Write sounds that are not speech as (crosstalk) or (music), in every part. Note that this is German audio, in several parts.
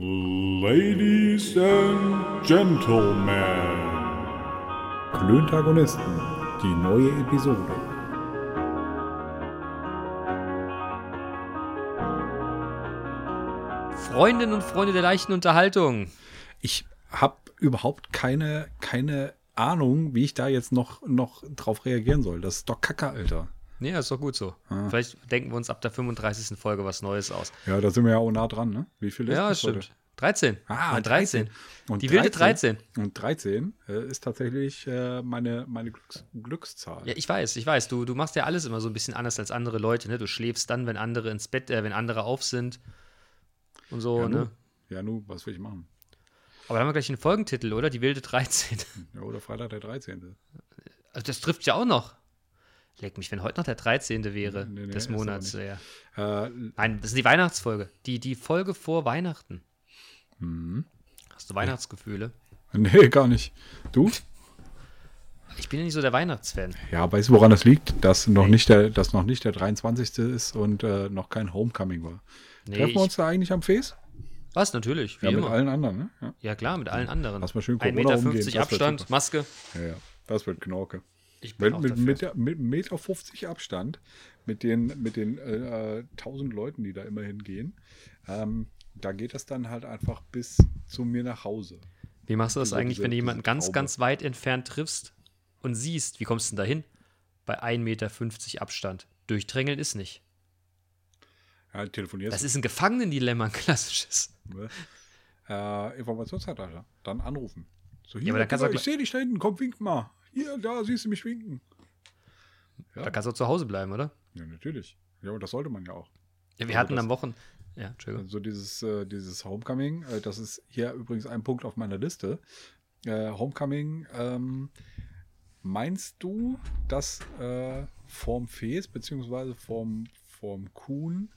Ladies and Gentlemen. Klöntagonisten, die neue Episode. Freundinnen und Freunde der leichten Unterhaltung. Ich habe überhaupt keine, keine Ahnung, wie ich da jetzt noch, noch drauf reagieren soll. Das ist doch Kacke, Alter. Nee, ist doch gut so. Ah. Vielleicht denken wir uns ab der 35. Folge was Neues aus. Ja, da sind wir ja auch nah dran, ne? Wie viel ist Ja, das stimmt. heute? 13. Ah, Nein, 13. Und Die wilde 13. Und 13 äh, ist tatsächlich äh, meine, meine Glücks Glückszahl. Ja, ich weiß, ich weiß. Du, du machst ja alles immer so ein bisschen anders als andere Leute, ne? Du schläfst dann, wenn andere ins Bett, äh, wenn andere auf sind. Und so, ja, ne? nu, ja, nu, was will ich machen? Aber da haben wir gleich einen Folgentitel, oder? Die wilde 13. Ja, oder Freitag der 13. Also das trifft ja auch noch. Leck mich, wenn heute noch der 13. wäre Nee, nee, des Monats. Ja. Äh, Nein, das ist die Weihnachtsfolge. Die, die Folge vor Weihnachten. Mhm. Hast du Weihnachtsgefühle? (laughs) nee, gar nicht. Du? Ich bin ja nicht so der Weihnachtsfan. Ja, weißt du, woran das liegt? Dass noch, nicht, der, dass noch nicht der 23. ist und äh, noch kein Homecoming war. Nee, Treffen wir uns da eigentlich am Face? was? Natürlich, wie Ja, mit immer. allen anderen, ne? Ja, Ja, klar, mit allen anderen. Lass mal schön 1,50 Corona Meter umgehen, Abstand. Maske. ja, ja. Das wird Knorke. Ich bin Mit, mit, mit, mit Meter 50 Abstand, mit den, mit den äh, 1000 Leuten, die da immerhin gehen, ähm, da geht das dann halt einfach bis zu mir nach Hause. Wie machst du das diese- eigentlich, diese- wenn du jemanden ganz, Traube. ganz weit entfernt triffst und siehst, wie kommst du denn da hin? Bei 1,50 Meter Abstand. Durchdrängeln ist nicht. Ja, telefonierst Das ist ein Gefangenendilemma, ein klassisches. du, äh, Informationszeitalter. Dann anrufen. So, hier, aber dann kannst du ich sehe dich da hinten, komm, wink mal. Hier, da siehst du mich winken. Ja. Da kannst du auch zu Hause bleiben, oder? Ja, natürlich. Ja, und das sollte man ja auch. Ja, wir Also hatten das- am Wochen. Ja, Entschuldigung. So dieses, äh, dieses Homecoming, äh, das ist hier übrigens ein Punkt auf meiner Liste. Äh, Homecoming, ähm, meinst du, dass äh, vorm Fes, beziehungsweise vorm, vorm Kuhn,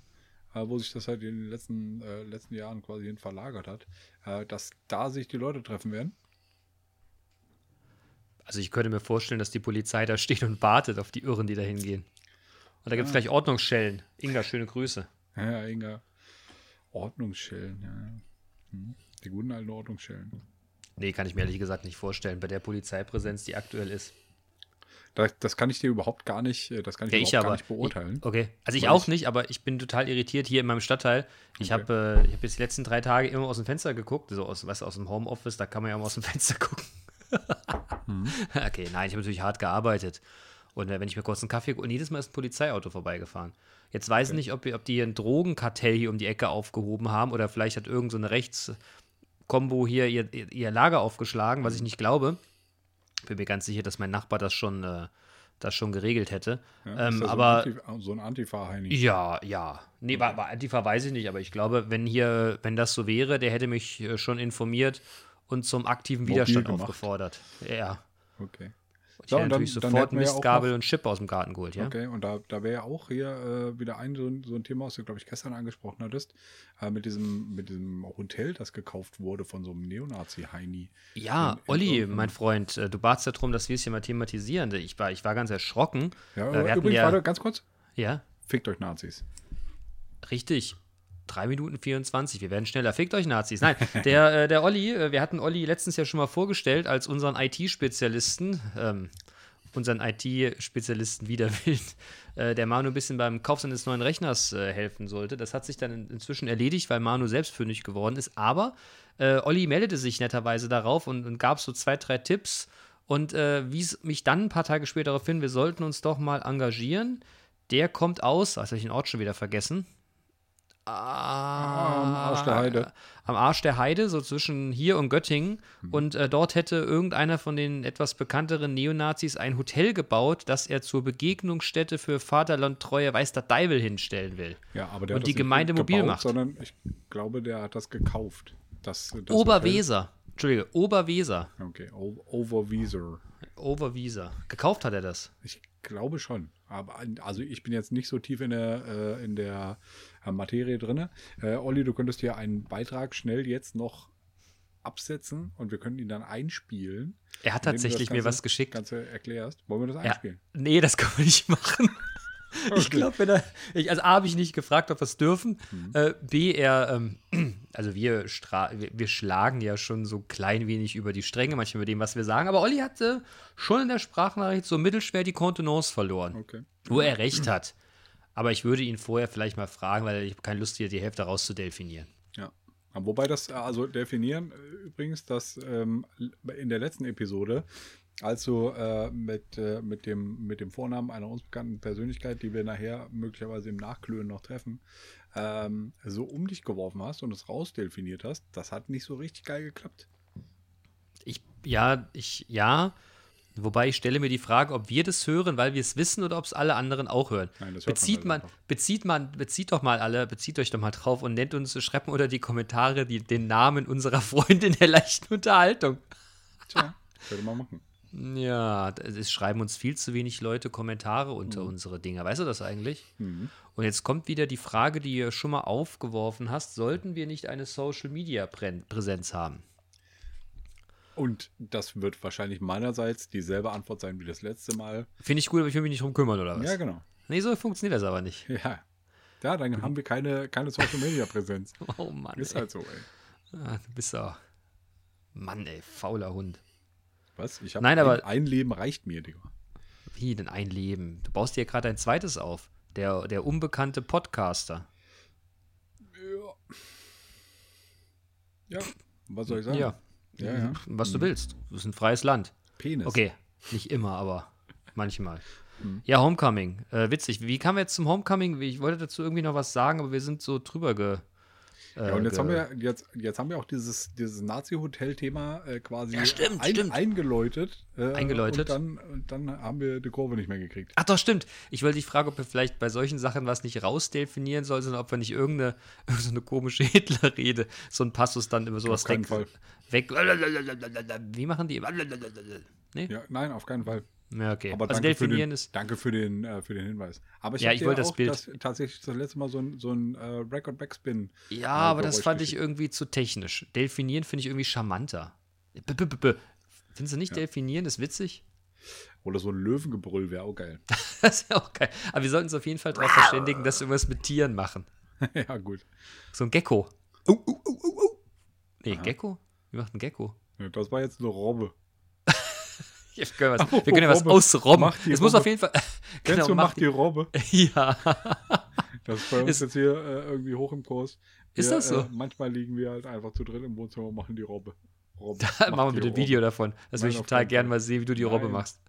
äh, wo sich das halt in den letzten, äh, letzten Jahren quasi hin verlagert hat, dass da sich die Leute treffen werden? Also ich könnte mir vorstellen, dass die Polizei da steht und wartet auf die Irren, die da hingehen. Und da gibt es gleich Ordnungsschellen. Inga, schöne Grüße. Ja, Inga. Ordnungsschellen, ja. Hm. Die guten alten Ordnungsschellen. Nee, kann ich mir ehrlich gesagt nicht vorstellen, bei der Polizeipräsenz, die aktuell ist. Das, das kann ich dir überhaupt gar nicht, äh, das kann ich Ja, ich gar aber. nicht beurteilen. Ich, okay. Also ich auch ich- nicht, aber ich bin total irritiert hier in meinem Stadtteil. Ich Okay. habe äh, hab jetzt die letzten drei Tage immer aus dem Fenster geguckt, so aus, was aus dem Homeoffice, da kann man ja mal aus dem (laughs) Fenster gucken. Mhm. (laughs) Okay, nein, ich habe natürlich hart gearbeitet. Und äh, wenn ich mir kurz einen Kaffee und jedes Mal ist ein Polizeiauto vorbeigefahren. Jetzt weiß ich nicht, ob, ob die ein Drogenkartell hier um die Ecke aufgehoben haben oder vielleicht hat irgend so eine Rechtskombo hier ihr, ihr, Lager aufgeschlagen, was ich nicht glaube. Bin mir ganz sicher, dass mein Nachbar das schon, äh, das schon geregelt hätte. Ja, ähm, ja aber so ein, Antif so ein Antifa-Heini. ja, ja. Nee, bei, bei Antifa weiß ich nicht, aber ich glaube, wenn hier, wenn das so wäre, der hätte mich äh, schon informiert und zum aktiven Mobil Widerstand gemacht. aufgefordert. Ja. Okay. Ich Ja, und dann- natürlich dann sofort ja auch Mistgabel noch- und Chip aus dem Garten geholt, ja? Okay, und da, da wäre ja auch hier äh, wieder ein so, ein so ein Thema, was du, glaube ich, gestern angesprochen hattest, äh, mit, diesem, mit diesem Hotel, das gekauft wurde von so einem Neonazi-Heini. Ja, In- in Olli, irgendeinem- mein Freund, äh, du batst ja darum, dass wir es hier mal thematisieren. Ich war, ich war ganz erschrocken. Ja, Äh, übrigens, ja- warte, ganz kurz. Ja, Fickt euch Nazis. richtig. 3 Minuten 24, wir werden schneller. Fickt euch Nazis. Nein, der, äh, der Olli, äh, wir hatten Olli letztens ja schon mal vorgestellt als unseren IT-Spezialisten, ähm, unseren IT-Spezialisten Widerwild, äh, der Manu ein bisschen beim Kauf seines neuen Rechners äh, helfen sollte. Das hat sich dann in, inzwischen erledigt, weil Manu selbstfündig geworden ist. Aber äh, Olli meldete sich netterweise darauf und, und gab so zwei, drei Tipps und äh, wies mich dann ein paar Tage später darauf hin, wir sollten uns doch mal engagieren. Der kommt aus, also habe ich den Ort schon wieder vergessen. Am Arsch der Heide. Am Arsch der Heide, so zwischen hier und Göttingen. Mhm. Und äh, dort hätte irgendeiner von den etwas bekannteren Neonazis ein Hotel gebaut, das er zur Begegnungsstätte für Vaterlandtreue weiß der Deivel hinstellen will. Ja, aber der Und hat die das nicht Gemeinde mobil gebaut, macht. Sondern ich glaube, der hat das gekauft. Das, das Oberweser. Entschuldige, Oberweser. Hotel- Okay, Overweser. Oberwieser. Gekauft hat er das. Ich glaube schon. Aber also ich bin jetzt nicht so tief in der, äh, in der äh, Materie drin. Äh, Olli, du könntest hier einen Beitrag schnell jetzt noch absetzen und wir können ihn dann einspielen. Er hat tatsächlich mir Ganze- was geschickt. Ganze erklärst. Wollen wir das Ja. einspielen? Nee, das kann man nicht (laughs) machen. (laughs) Ich glaube, wenn er. Ich, also A, habe ich nicht gefragt, ob wir es dürfen. Mhm. Äh, B, er. Ähm, (clears throat) also wir, wir, wir schlagen ja schon so klein wenig über die Stränge, manchmal über dem, was wir sagen. Aber Olli hatte schon in der Sprachnachricht so mittelschwer die Kontenance verloren. Okay. Wo er recht hat. Aber ich würde ihn vorher vielleicht mal fragen, weil ich habe keine Lust, hier die Hälfte rauszudelfinieren. Ja. Wobei das, also definieren äh, übrigens, dass ähm, in der letzten Episode, als du äh, mit, äh, mit, dem, mit dem Vornamen einer uns bekannten Persönlichkeit, die wir nachher möglicherweise im Nachklönen noch treffen, ähm, so um dich geworfen hast und es rausdelfiniert hast, das hat nicht so richtig geil geklappt. Ich, ja, ich, ja. Wobei ich stelle mir die Frage, ob wir das hören, weil wir es wissen oder ob es alle anderen auch hören. Nein, das hört man bezieht halt man, einfach. bezieht man, bezieht doch mal alle, bezieht euch doch mal drauf und nennt uns, schreibt unter die Kommentare die, den Namen unserer Freundin (laughs) der leichten Unterhaltung. Tja, könnte man machen. Ja, es schreiben uns viel zu wenig Leute Kommentare Mhm. unter unsere Dinger. Weißt du das eigentlich? Und jetzt kommt wieder die Frage, die du schon mal aufgeworfen hast: Sollten wir nicht eine Social Media Prän- Präsenz haben? Und das wird wahrscheinlich meinerseits dieselbe Antwort sein wie das letzte Mal. Finde ich gut, aber ich will mich nicht drum kümmern, oder was? Ja, genau. Nee, so funktioniert das aber nicht. (laughs) Ja. Ja, dann haben wir keine, keine Social Media Präsenz. (laughs) Oh Mann. Ist ey. halt so, ey. Ah, du bist ja. Mann, ey, fauler Hund. Was? Ich habe Nein, ein, aber- ein Leben reicht mir, Digga. Wie denn ein Leben? Du baust dir gerade ein zweites auf. Der, der unbekannte Podcaster. Ja, was soll ich sagen? Ja. Ja, ja. Was du willst. Das ist ein freies Land. Penis. Okay, nicht immer, aber manchmal. Hm. Ja, Homecoming. Äh, witzig. Wie kamen wir jetzt zum Homecoming? Ich wollte dazu irgendwie noch was sagen, aber wir sind so drüber ge. Äh, Ja, und jetzt haben wir jetzt, jetzt haben wir auch dieses, dieses Nazi-Hotel-Thema äh, quasi Ja, stimmt, ein, stimmt. eingeläutet. Äh, Eingeläutet. Und dann, und dann haben wir die Kurve nicht mehr gekriegt. Ach doch, stimmt. Ich wollte dich fragen, ob wir vielleicht bei solchen Sachen was nicht rausdefinieren sollen, sondern ob wir nicht irgendeine, (laughs) irgendeine komische Hitlerrede, so ein Passus dann über sowas weg, weg. (laughs) Wie machen die? Nee? Ja, nein, auf keinen Fall. Ja, okay. Aber also danke, für definieren den, ist. danke für den, äh, für den Hinweis. Aber ich, Ja, ich wollte das Bild- Das, tatsächlich das letzte Mal so ein, so ein äh, Record-Backspin. Ja, äh, aber das fand ich irgendwie zu technisch. Delfinieren finde ich irgendwie charmanter. B -b -b -b. Findest du nicht Delfinieren? Das ist witzig? Oder so ein Löwengebrüll wäre auch geil. (laughs) Das ja auch geil. Aber wir sollten uns auf jeden Fall darauf verständigen, dass wir irgendwas mit Tieren machen. (laughs) ja, gut. So ein Gecko. Uh, uh, uh, uh. Nee, Gecko? Wie macht ein Gecko? Ja, das war jetzt eine Robbe. (laughs) Wir können, was, wir können ja was Robbe. ausrobben. Die Es muss Robbe. auf jeden Fall. Kennst du, mach die Robbe? (laughs) Ja. Das ist bei uns Ist- jetzt hier äh, irgendwie hoch im Kurs. Ist wir, das so? Äh, manchmal liegen wir halt einfach zu dritt im Wohnzimmer und machen die Robbe. Robbe. Machen wir die bitte ein Robbe. Video davon. Das würde ich total keinen gern Fall. mal sehen, wie du die Robbe Nein. machst.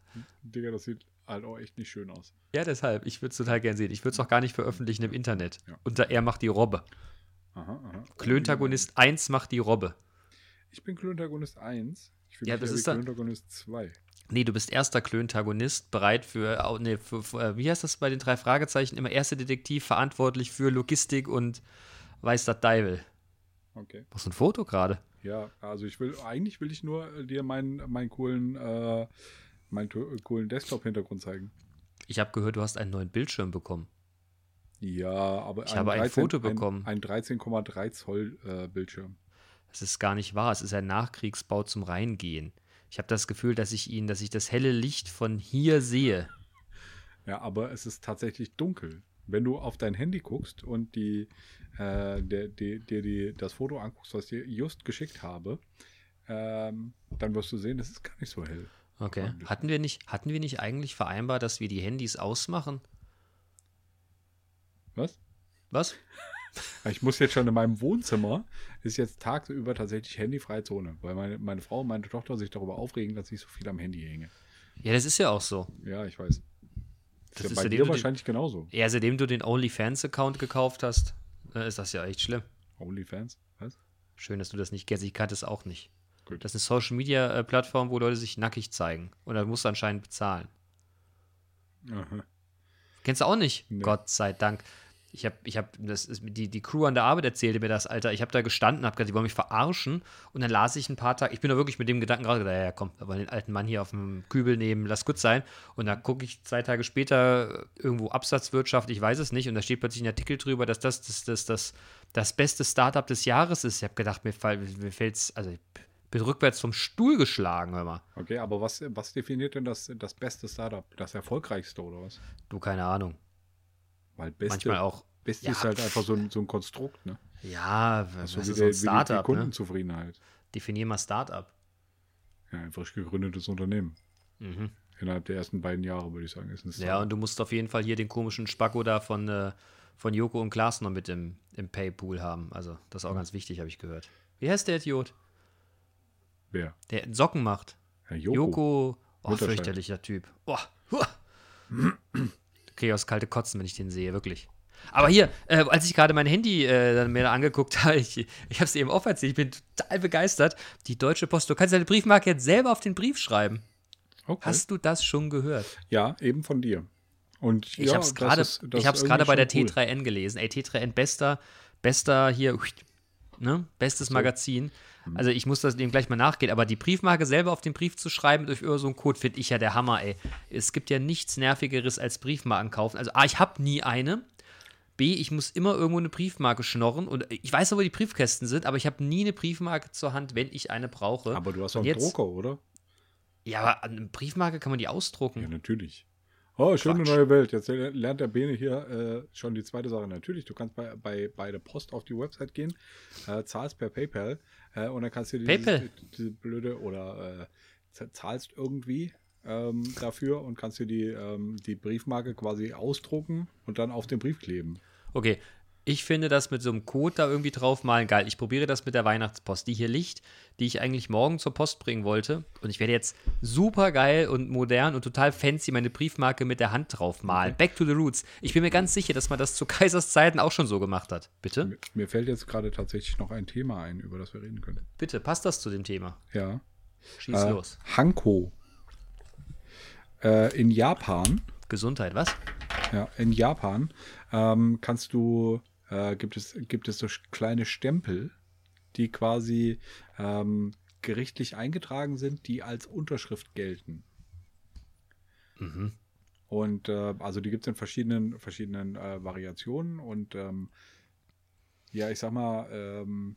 Digga, das sieht halt auch echt nicht schön aus. Ja, deshalb. Ich würde es total gern sehen. Ich würde es auch gar nicht veröffentlichen im Internet. Ja. Unter er macht die Robbe. Aha, aha. Klöntagonist 1 macht die Robbe. Ich bin Klöntagonist 1. Ich fühle Ja, mich das ist Klöntagonist 2. Nee, du bist erster Klöntagonist, bereit für, nee, für, für äh, wie heißt das bei den drei Fragezeichen? Immer erster Detektiv, verantwortlich für Logistik und weiß das Deivel. Okay. Was ein Foto gerade? Ja, also ich will, eigentlich will ich nur äh, dir meinen, meinen coolen, äh, meinen äh, coolen Desktop-Hintergrund zeigen. Ich habe gehört, du hast einen neuen Bildschirm bekommen. Ja, aber Ich habe ein Foto bekommen. Ein, ein 13,3 Zoll äh, Bildschirm. Das ist gar nicht wahr. Es ist ein Nachkriegsbau zum Reingehen. Ich habe das Gefühl, dass ich ihn, dass ich das helle Licht von hier sehe. Ja, aber es ist tatsächlich dunkel. Wenn du auf dein Handy guckst und die, äh, der, der, dir die, das Foto anguckst, was ich dir just geschickt habe, ähm, dann wirst du sehen, es ist gar nicht so hell. Okay. Hatten wir nicht, hatten wir nicht eigentlich vereinbart, dass wir die Handys ausmachen? Was? Was? Ich muss jetzt schon in meinem Wohnzimmer, ist jetzt tagsüber tatsächlich handyfreie Zone, weil meine, meine Frau und meine Tochter sich darüber aufregen, dass ich so viel am Handy hänge. Ja, das ist ja auch so. Ja, ich weiß. Das ist ist ja bei dir du den- wahrscheinlich genauso. Ja, seitdem du den OnlyFans-Account gekauft hast, äh, ist das ja echt schlimm. OnlyFans? Was? Schön, dass du das nicht kennst. Ich kannte es auch nicht. Gut. Das ist eine Social-Media-Plattform, wo Leute sich nackig zeigen. Und da musst du anscheinend bezahlen. Aha. Kennst du auch nicht? Nee. Gott sei Dank. Ich habe, ich habe, das ist, die, die Crew an der Arbeit erzählte mir das, Alter. Ich habe da gestanden, habe gesagt, die wollen mich verarschen. Und dann las ich ein paar Tage, ich bin da wirklich mit dem Gedanken gerade gedacht, ja, ja, komm, wir wollen den alten Mann hier auf dem Kübel nehmen, lass gut sein. Und dann gucke ich zwei Tage später irgendwo Absatzwirtschaft, ich weiß es nicht. Und da steht plötzlich ein Artikel drüber, dass das das, das, das, das beste Startup des Jahres ist. Ich habe gedacht, mir, fall, mir fällt's, also ich bin rückwärts vom Stuhl geschlagen, hör mal. Okay, aber was, was definiert denn das, das beste Startup? Das erfolgreichste oder was? Du, keine Ahnung. Weil Beste, Manchmal auch. Beste Ja, ist halt einfach so ein, so ein Konstrukt, ne? Ja, ist ist so wie, ein wie die, Startup. Ne? Kundenzufriedenheit. Definier mal Startup. Ja, ein frisch gegründetes Unternehmen. Mhm. Innerhalb der ersten beiden Jahre, würde ich sagen, ist ein Ja, Startup. und du musst auf jeden Fall hier den komischen Spacko da von, äh, von Joko und Klaas noch mit im, im Paypool haben. Also, das ist auch ganz wichtig, habe ich gehört. Wie heißt der Idiot? Wer? Der Socken macht. Herr Joko. Joko. Oh, fürchterlicher Typ. Oh, (clears throat) (clears throat) Okay, aus kalte Kotzen, wenn ich den sehe, wirklich. Aber hier, äh, als ich gerade mein Handy äh, dann mir da angeguckt (laughs) habe, ich, ich habe es eben offen erzählt, ich bin total begeistert. Die Deutsche Post, du kannst deine Briefmarke jetzt selber auf den Brief schreiben. Okay. Hast du das schon gehört? ja, eben von dir. Und Ich ja, habe es gerade ich ist hab's gerade bei der cool. T3N gelesen. Ey, T3N, bester, bester hier, ne? Bestes Magazin. Mhm. Also ich muss das dem gleich mal nachgehen, aber die Briefmarke selber auf den Brief zu schreiben durch irgend so einen Code finde ich ja der Hammer, ey. Es gibt ja nichts nervigeres als Briefmarken kaufen. Also A, ich habe nie eine. B, ich muss immer irgendwo eine Briefmarke schnorren und ich weiß noch, wo die Briefkästen sind, aber ich habe nie eine Briefmarke zur Hand, wenn ich eine brauche. Aber du hast Und einen Drucker, oder? Ja, aber eine Briefmarke kann man die ausdrucken. Ja, natürlich. Oh, schöne Quatsch. neue Welt. Jetzt lernt der Bene hier äh, schon die zweite Sache. Natürlich, du kannst bei, bei, bei der Post auf die Website gehen, äh, zahlst per PayPal äh, und dann kannst du dir PayPal? Diese, blöde oder äh, zahlst irgendwie ähm, dafür und kannst dir die, ähm, die Briefmarke quasi ausdrucken und dann auf den Brief kleben. Okay, ich finde das mit so einem Code da irgendwie draufmalen geil. Ich probiere das mit der Weihnachtspost, die hier liegt, die ich eigentlich morgen zur Post bringen wollte. Und ich werde jetzt super geil und modern und total fancy meine Briefmarke mit der Hand draufmalen. Back to the roots. Ich bin mir ganz sicher, dass man das zu (laughs) Kaisers Zeiten auch schon so gemacht hat. Bitte? Mir, mir fällt jetzt gerade tatsächlich noch ein Thema ein, über das wir reden können. Bitte, passt das zu dem Thema? Ja. Schieß Äh, los. Hanko. Äh, in Japan Gesundheit, was? Ja, in Japan ähm, kannst du, äh, gibt, es, gibt es so kleine Stempel, die quasi ähm, gerichtlich eingetragen sind, die als Unterschrift gelten. Mhm. Und äh, also die gibt es in verschiedenen, verschiedenen äh, Variationen und ähm, ja, ich sag mal, ähm,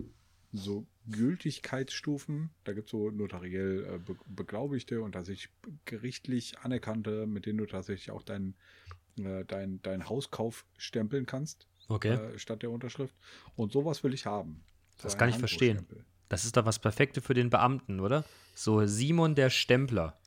so Gültigkeitsstufen, da gibt es so notariell äh, be beglaubigte und tatsächlich gerichtlich anerkannte, mit denen du tatsächlich auch deinen äh, dein, dein Hauskauf stempeln kannst, Okay. äh, statt der Unterschrift. Und sowas will ich haben. So Das kann ich verstehen. Das ist doch was Perfekte für den Beamten, oder? So Simon der Stempler.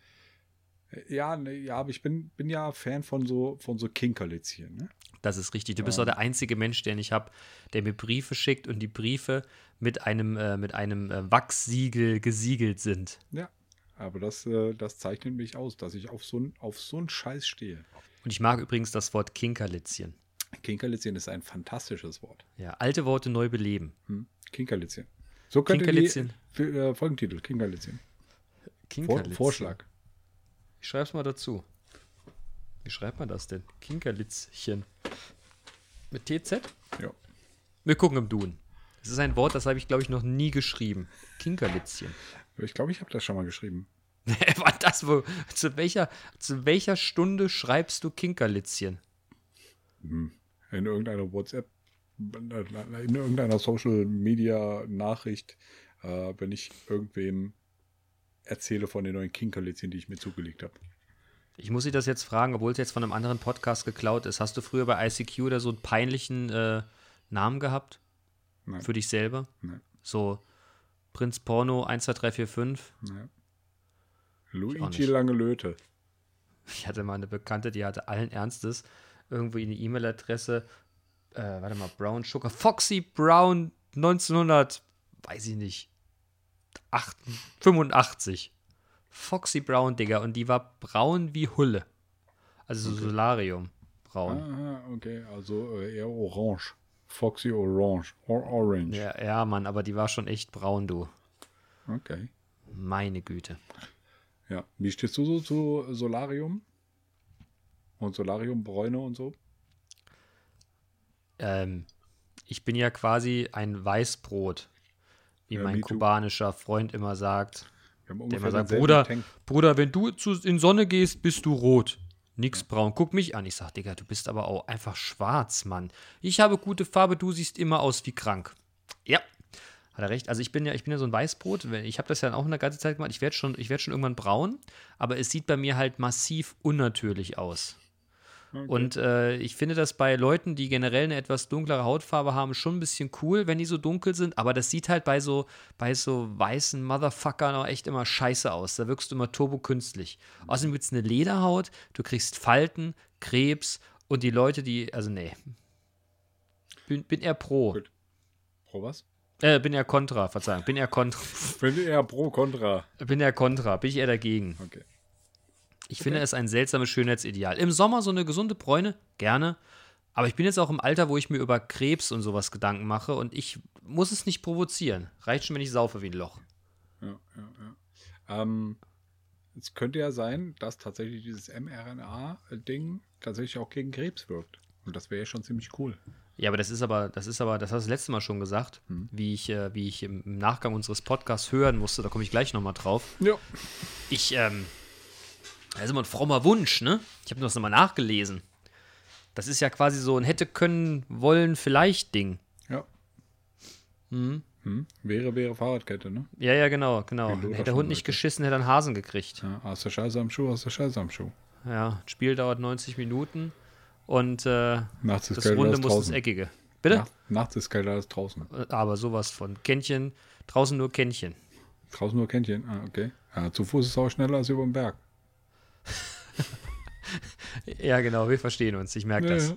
Ja, ne, ja, aber ich bin, bin ja Fan von so, von so Kinkerlitzchen, ne? Das ist richtig. Du bist Ähm. auch der einzige Mensch, den ich habe, der mir Briefe schickt und die Briefe mit einem, äh, mit einem äh, Wachssiegel gesiegelt sind. Ja. Aber das, äh, das zeichnet mich aus, dass ich auf so, auf so einen Scheiß stehe. Und ich mag übrigens das Wort Kinkerlitzchen. Kinkerlitzchen ist ein fantastisches Wort. Ja, alte Worte neu beleben. Hm? Kinkerlitzchen. So könnte Kinkerlitzchen. die äh, Folgentitel, Kinkerlitzchen. Vor, Kinkerlitzchen. Vorschlag. Ich schreib's mal dazu. Wie schreibt man das denn? Kinkerlitzchen. Mit TZ? Ja. Wir gucken im Duden. Das ist ein Wort, das habe ich, glaube ich, noch nie geschrieben. Kinkerlitzchen. Ich glaube, ich habe das schon mal geschrieben. (laughs) War das wo? Zu welcher, zu welcher Stunde schreibst du Kinkerlitzchen? Hm. In irgendeiner WhatsApp, in irgendeiner Social Media Nachricht, äh, wenn ich irgendwem erzähle von den neuen Kinkerlitzchen, die ich mir zugelegt habe. Ich muss Sie das jetzt fragen, obwohl es jetzt von einem anderen Podcast geklaut ist. Hast du früher bei ICQ da so einen peinlichen äh, Namen gehabt? Nein. Für dich selber? Nein. So Prinz Porno 12345? Ja. auch Luigi nicht. Langelöte. (laughs) Ich hatte mal eine Bekannte, die hatte allen Ernstes irgendwie eine E-Mail-Adresse. Äh, warte mal, Brown Sugar. Foxy Brown 1900, weiß ich nicht, 8, 85. Foxy Brown, Digga. Und die war braun wie Hulle. Also so Solarium braun. Ah, okay, also äh, eher orange. Foxy Orange. Or Orange. Ja, ja, Mann, aber die war schon echt braun, du. Okay. Meine Güte. Ja. Wie stehst du so zu Solarium? Und Solariumbräune und so? Ähm, ich bin ja quasi ein Weißbrot, wie Ja, mein kubanischer Freund immer sagt. Der immer sagt, Bruder, Tank. Bruder, wenn du zu, in Sonne gehst, bist du rot. Nix braun. Guck mich an. Ich sag, Digga, du bist aber auch einfach schwarz, Mann. Ich habe gute Farbe, du siehst immer aus wie krank. Ja. Hat er recht. Also ich bin ja, ich bin ja so ein Weißbrot. Ich habe das ja auch eine ganze Zeit gemacht. Ich werde schon, ich werd schon irgendwann braun, aber es sieht bei mir halt massiv unnatürlich aus. Und äh, ich finde das bei Leuten, die generell eine etwas dunklere Hautfarbe haben, schon ein bisschen cool, wenn die so dunkel sind. Aber das sieht halt bei so, bei so weißen Motherfuckern auch echt immer scheiße aus. Da wirkst du immer turbokünstlich. Außerdem gibt es eine Lederhaut, du kriegst Falten, Krebs und die Leute, die, also nee. Bin, bin eher pro. Gut. Pro was? Äh, bin eher kontra, Verzeihung. Bin eher kontra. Bin eher pro Contra. bin eher kontra. Bin ich eher dagegen. Okay. Ich finde es ein seltsames Schönheitsideal. Im Sommer so eine gesunde Bräune, gerne. Aber ich bin jetzt auch im Alter, wo ich mir über Krebs und sowas Gedanken mache und ich muss es nicht provozieren. Reicht schon, wenn ich saufe wie ein Loch. Ja, ja, ja. Ähm, es könnte ja sein, dass tatsächlich dieses mRNA-Ding tatsächlich auch gegen Krebs wirkt. Und das wäre ja schon ziemlich cool. Ja, aber das ist aber, das ist aber, das hast du das letzte Mal schon gesagt, wie ich, äh, wie ich im im Nachgang unseres Podcasts hören musste, da komme ich gleich nochmal drauf. Ja. Ich, ähm, das ist immer ein frommer Wunsch, ne? Ich habe das nochmal nachgelesen. Das ist ja quasi so ein hätte können, wollen, vielleicht Ding. Ja. Hm. Wäre, wäre Fahrradkette, ne? Ja, ja, genau, genau. Hätte der Hund nicht geschissen, hätte er einen Hasen gekriegt. Ja, aus der Scheiße am Schuh, aus der Scheiße am Schuh. Ja, das Spiel dauert 90 Minuten und äh, Nachts ist das Runde muss ins draußen. Eckige. Bitte? Nacht, nachts ist kälter als draußen. Aber sowas von. Kännchen, draußen nur Kännchen. Draußen nur Kännchen. Ah, okay. Ja, zu Fuß ist es auch schneller als über den Berg. (laughs) Ja, genau, wir verstehen uns, ich merke das. Ja,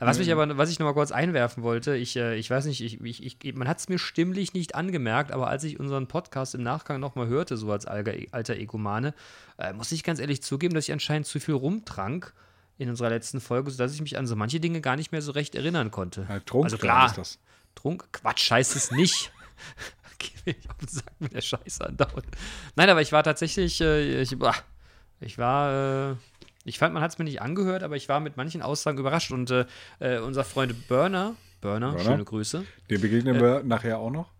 ja. Was mich aber, was ich noch mal kurz einwerfen wollte, ich, äh, ich weiß nicht, ich, ich, ich, man hat es mir stimmlich nicht angemerkt, aber als ich unseren Podcast im Nachgang noch mal hörte, so als alter, Egomane, äh, muss ich ganz ehrlich zugeben, dass ich anscheinend zu viel rumtrank in unserer letzten Folge, sodass ich mich an so manche Dinge gar nicht mehr so recht erinnern konnte. Ja, Trunk, also klar, ist das. Trunk, Quatsch, heißt es nicht. (laughs) Geh mir auf den Sack mit der Scheiße andauernd. Nein, aber ich war tatsächlich, äh, ich, bah, ich war, äh, ich fand, man hat es mir nicht angehört, aber ich war mit manchen Aussagen überrascht. Und äh, äh, unser Freund Burner, Burner, Burner? schöne Grüße, Dem begegnen wir nachher auch noch.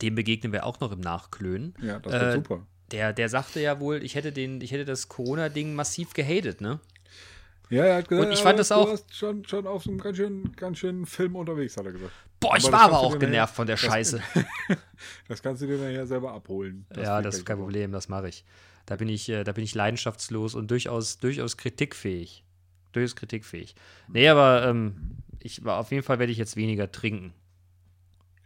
dem begegnen wir auch noch im Nachklönen. Ja, das wird Äh, super. Der, der sagte ja wohl, ich hätte, den, ich hätte das Corona-Ding massiv gehatet, ne? Ja, er hat gesagt, und ich fand ja, das du auch- warst schon, schon auf so einem ganz schönen, ganz schönen Film unterwegs, hat er gesagt. Boah, ich Aber war das aber du auch genervt von der das- Scheiße. (laughs) Das kannst du dir nachher selber abholen. ja, wird das ist kein. Problem, das mache ich. Da bin ich, äh, da bin ich leidenschaftslos und durchaus, durchaus kritikfähig. Durchaus kritikfähig. Nee, aber ähm, ich, auf jeden Fall werde ich jetzt weniger trinken,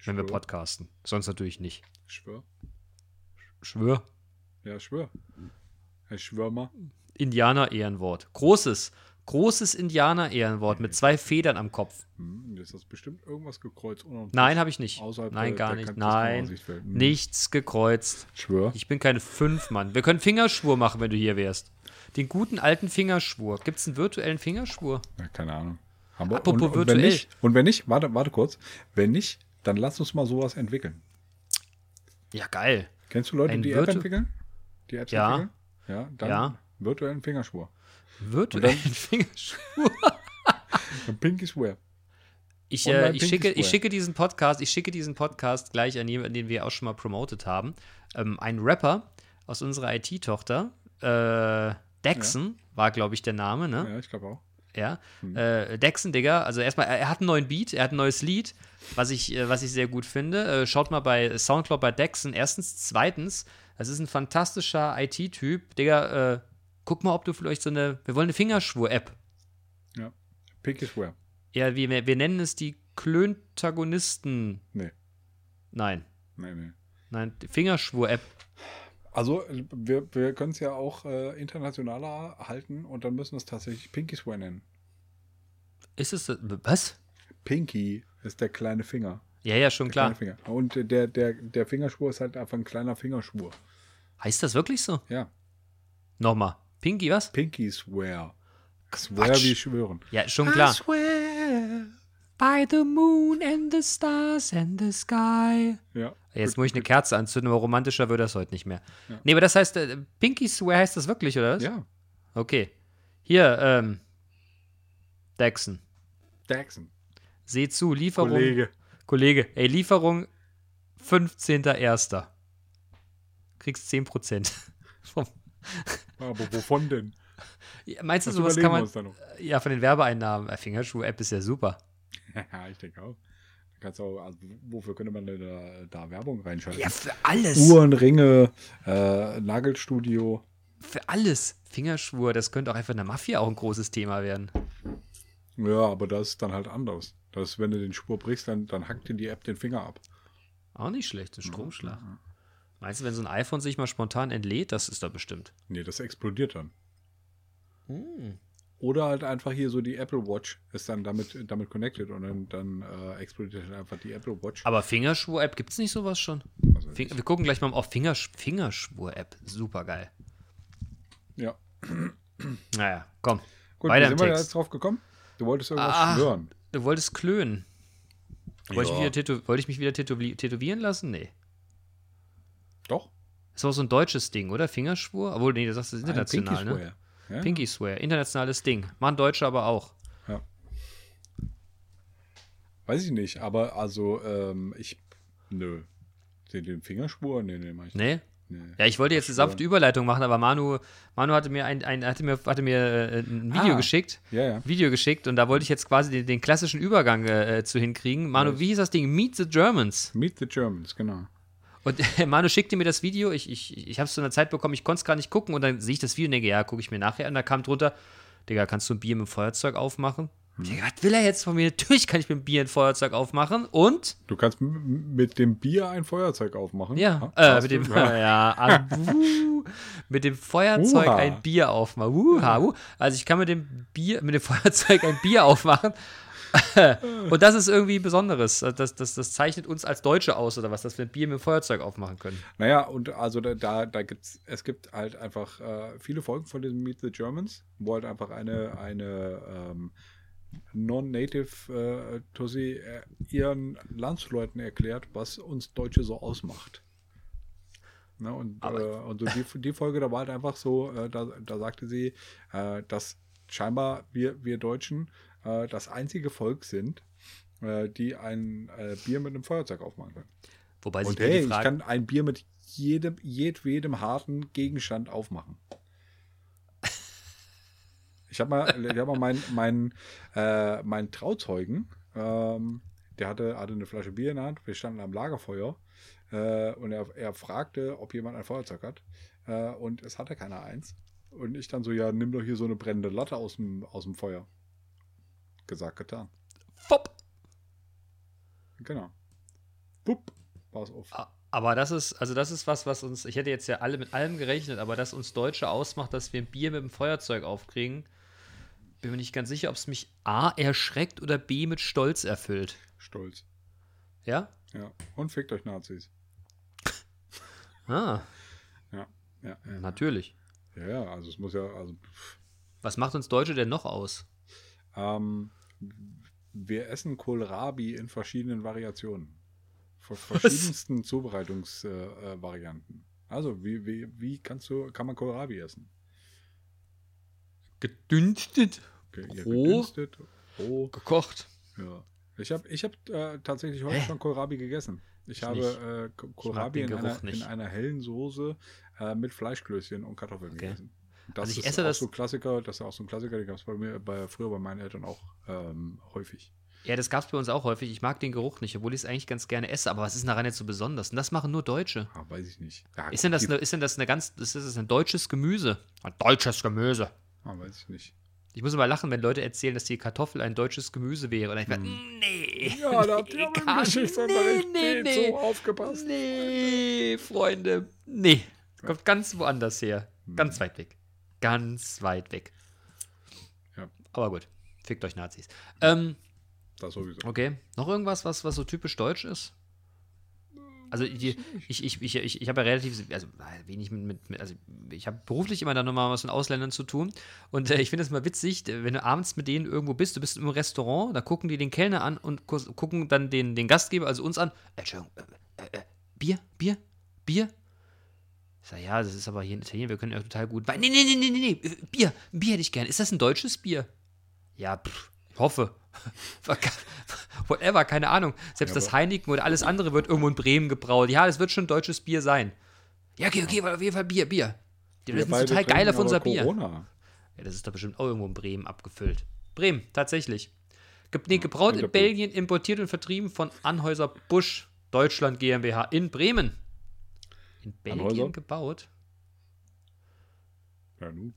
wenn wir Schwör. podcasten. Sonst natürlich nicht. Schwör. Schwör. Ja, schwör. Ich schwör mal. Indianer-Ehrenwort. Großes, großes Indianer-Ehrenwort mit zwei Federn am Kopf. Hm, ist das bestimmt irgendwas gekreuzt? Nein, habe ich nicht. Außerhalb Nein, gar nicht. Nein. Hm. nichts gekreuzt. Schwör. Ich bin keine Fünf-Mann. Wir können Fingerschwur machen, wenn du hier wärst. Den guten alten Fingerschwur. Gibt es einen virtuellen Fingerschwur? Ja, keine Ahnung. Aber, Apropos und, und wenn virtuell. nicht, und wenn nicht, warte, warte kurz. Wenn nicht, dann lass uns mal sowas entwickeln. Ja, geil. Kennst du Leute, Ein die App entwickeln? Die Apps Ja. entwickeln? Ja, dann Ja. virtuellen Fingerschwur. Virtuellen Fingerschwur. Ein (laughs) Pinky Swear. Ich, äh, ich, schicke, ich schicke diesen Podcast, ich schicke diesen Podcast gleich an jemanden, den wir auch schon mal promotet haben. Ähm, ein Rapper aus unserer IT-Tochter, äh, Dexon, war, glaube ich, der Name, ne? Ja, ich glaube auch. Ja. Äh, Dexon, Digga, also erstmal, er, er hat einen neuen Beat, er hat ein neues Lied, was ich, äh, was ich sehr gut finde. Äh, schaut mal bei Soundcloud bei Dexon. Erstens, zweitens, das ist ein fantastischer IT-Typ. Digga, äh, guck mal, ob du vielleicht so eine, wir wollen eine Fingerschwur-App. Ja. Pinky Swear. Ja, wir, wir nennen es die Klöntagonisten. Nee. Nein, Nee, nee. nein, die Fingerschwur-App. Also, wir, wir können es ja auch äh, internationaler halten und dann müssen wir es tatsächlich Pinky Swear nennen. Ist es, das- was? Pinky ist der kleine Finger. Ja, ja, schon klar. Kleine Finger. Und äh, der, der, der Fingerschwur ist halt einfach ein kleiner Fingerschwur. Heißt das wirklich so? Ja. Nochmal. Pinky, was? Pinky Swear. Swear Quatsch. wie schwören. Ja, schon klar. swear By the moon and the stars and the sky. Ja. Jetzt muss ich eine. Kerze anzünden, aber romantischer wird das heute nicht mehr. Nee, aber das heißt, äh, Pinky Swear heißt das wirklich, oder was? Ja. Okay. Hier, ähm, Dexon. Daxon. Seh zu, Lieferung. Kollege. Kollege, ey, Lieferung 15.01. Kriegst 10%. (laughs) Vom- Aber wovon denn? Ja, Meinst du, Das sowas kann man. noch. Ja, von den Werbeeinnahmen. Äh, Fingerschuh-App ist ja super. Ja, ich denke auch. Auch also, wofür könnte man denn da, da Werbung reinschalten? Ja, für alles. Uhren, Ringe, äh, Nagelstudio. für alles. Fingerschwur, das könnte auch einfach in der Mafia auch ein großes Thema werden. Ja, aber das ist dann halt anders. Das wenn du den Spur brichst, dann, dann hackt dir die App den Finger ab. Auch nicht schlecht, ein Stromschlag. Meinst du, wenn so ein iPhone sich mal spontan entlädt, das ist da bestimmt. Nee, das explodiert dann. Hm. Oder halt einfach hier so die Apple Watch ist dann damit, damit connected und dann, dann äh, explodiert halt einfach die Apple Watch. Aber Fingerschwur-App gibt es nicht sowas schon? Also Fing wir gucken gleich mal auf Fingersch Fingerschwur-App. Super geil. ja. Naja, komm. Gut, Weiter wie im sind wir da jetzt drauf gekommen? Du wolltest irgendwas Ah. schwören. Du wolltest klönen. Wollte ich, wieder tätow- wollte ich mich wieder tätowi tätowieren lassen? Nee. Doch? Das war so ein deutsches Ding, oder? Fingerschwur? Obwohl, nee, du sagst, das ist international, Ein ne? Pinky Swear. Ja? Pinky Swear, internationales Ding. Machen Deutsche aber auch. Ja. Weiß ich nicht, aber also, ähm, ich. Nö. Den, den Fingerschwur? Nee, nee, mach ich Nee? Nee. Ja, ich wollte jetzt eine sanfte Überleitung machen, aber Manu, Manu hatte mir ein, ein hatte mir, hatte mir äh, ein Video Ah. geschickt. Ja, ja. Video geschickt und da wollte ich jetzt quasi den, den klassischen Übergang äh, zu hinkriegen. Manu, Ja. wie hieß das Ding? Meet the Germans. Meet the Germans, genau. Und (laughs) Manu schickte mir das Video, ich, ich, ich habe es zu einer Zeit bekommen, ich konnte es gar nicht gucken und dann sehe ich das Video und denke, ja, gucke ich mir nachher an. Da kam drunter, Digga, kannst du ein Bier mit dem Feuerzeug aufmachen? Hm. Digga, was will er jetzt von mir? (laughs) Natürlich kann ich mit dem Bier ein Feuerzeug aufmachen und, Du kannst mit dem Bier ein Feuerzeug aufmachen. ja, Ha? äh, mit dem, (laughs) ja, ah, wuh, mit dem Feuerzeug Uha. ein Bier aufmachen. Wuha, wuh. Also ich kann mit dem Bier, mit dem Feuerzeug ein Bier aufmachen. (laughs) und das ist irgendwie Besonderes. Das, das, das zeichnet uns als Deutsche aus, oder was, dass wir ein Bier mit dem Feuerzeug aufmachen können. Naja, und also da, da, gibt's, es gibt halt einfach äh, viele Folgen von diesem Meet the Germans, wo halt einfach eine, eine ähm, Non-Native äh, Tussi äh, ihren Landsleuten erklärt, was uns Deutsche so ausmacht. Ne, und äh, und so die, die Folge, da war halt einfach so, äh, da, da sagte sie, äh, dass scheinbar wir, wir Deutschen äh, das einzige Volk sind, äh, die ein äh, Bier mit einem Feuerzeug aufmachen können. Wobei sich Und hey, die ich Frage, kann ein Bier mit jedem, jedwedem harten Gegenstand aufmachen. (laughs) Ich habe mal, ich hab mal meinen mein, äh, mein Trauzeugen, ähm, der hatte, hatte eine Flasche Bier in der Hand, wir standen am Lagerfeuer äh, und er, er fragte, ob jemand ein Feuerzeug hat äh, und es hatte keiner eins. Und ich dann so, ja, nimm doch hier so eine brennende Latte aus dem, aus dem Feuer. Gesagt, getan. Fop. Genau. Bupp, war es auf. Aber das ist, also das ist was, was uns, ich hätte jetzt ja alle mit allem gerechnet, aber das uns Deutsche ausmacht, dass wir ein Bier mit dem Feuerzeug aufkriegen, bin mir nicht ganz sicher, ob es mich A erschreckt oder B mit Stolz erfüllt. Stolz. Ja? Ja. Und fickt euch Nazis. (laughs) Ah, Ja, ja, ja. natürlich. Ja, ja, also es muss ja, also pff, Was macht uns Deutsche denn noch aus? Ähm, wir essen Kohlrabi in verschiedenen Variationen. Ver- Verschiedensten Zubereitungsvarianten. Äh, Varianten. also, wie, wie, wie kannst du, kann man Kohlrabi essen? Gedünstet, Ge- ja, Roh? Gedünstet, roh. gekocht. Ja. Ich habe ich hab, äh, tatsächlich heute Hä? schon Kohlrabi gegessen. Ich, Ich habe äh, Ko- Kohlrabi den in einer, in einer hellen Soße äh, mit Fleischklößchen und Kartoffeln Okay. gegessen. Das Also ich ist esse auch das- so ein Klassiker, das ist auch so ein Klassiker, den gab es bei mir bei, früher bei meinen Eltern auch ähm, häufig. Ja, das gab es bei uns auch häufig. Ich mag den Geruch nicht, obwohl ich es eigentlich ganz gerne esse. Aber was ist daran jetzt so besonders? Und das machen nur Deutsche. Ah, weiß ich nicht. Ja, Ist denn das, eine, ist denn das eine ganz, ist das ein deutsches Gemüse? Ein deutsches Gemüse. Ah, weiß ich nicht. Ich muss immer lachen, wenn Leute erzählen, dass die Kartoffel ein deutsches Gemüse wäre. Und ich Hm. wer, nee. Ja, da habt ihr (laughs) nee, aber im Geschichtsunterricht nee, nicht nee, so aufgepasst. Nee, Freunde. Nee. Kommt ganz woanders her. Ganz weit weg. Ganz weit weg. Ja. Aber gut. Fickt euch Nazis. Ähm, Das sowieso. okay. Noch irgendwas, was, was so typisch deutsch ist? Also die, ich, ich, ich, ich, ich habe ja relativ, also wenig mit, mit, also ich habe beruflich immer dann nochmal was mit Ausländern zu tun und äh, ich finde es mal witzig, wenn du abends mit denen irgendwo bist, du bist im Restaurant, da gucken die den Kellner an und gucken dann den, den Gastgeber, also uns an, Entschuldigung, äh, äh, äh, Bier, Bier, Bier? Ich sage, ja, das ist aber hier in Italien, wir können ja total gut. Nee, nee, nee, nee, nee, nee, Bier, ein Bier hätte ich gern. Ist das ein deutsches Bier? Ja, pff, ich hoffe. (laughs) Whatever, keine Ahnung. Selbst Ja, das Heineken oder alles andere wird irgendwo in Bremen gebraut. Ja, das wird schon deutsches Bier sein. Ja, okay, okay, auf jeden Fall Bier, Bier. Die Wir sind total geil auf unser Bier. Ja, das ist doch bestimmt auch irgendwo in Bremen abgefüllt. Bremen, tatsächlich. Ge nee, gebraut in. Belgien, importiert und vertrieben von Anhäuser Busch Deutschland GmbH in Bremen. In Belgien gebaut? Ja, nun,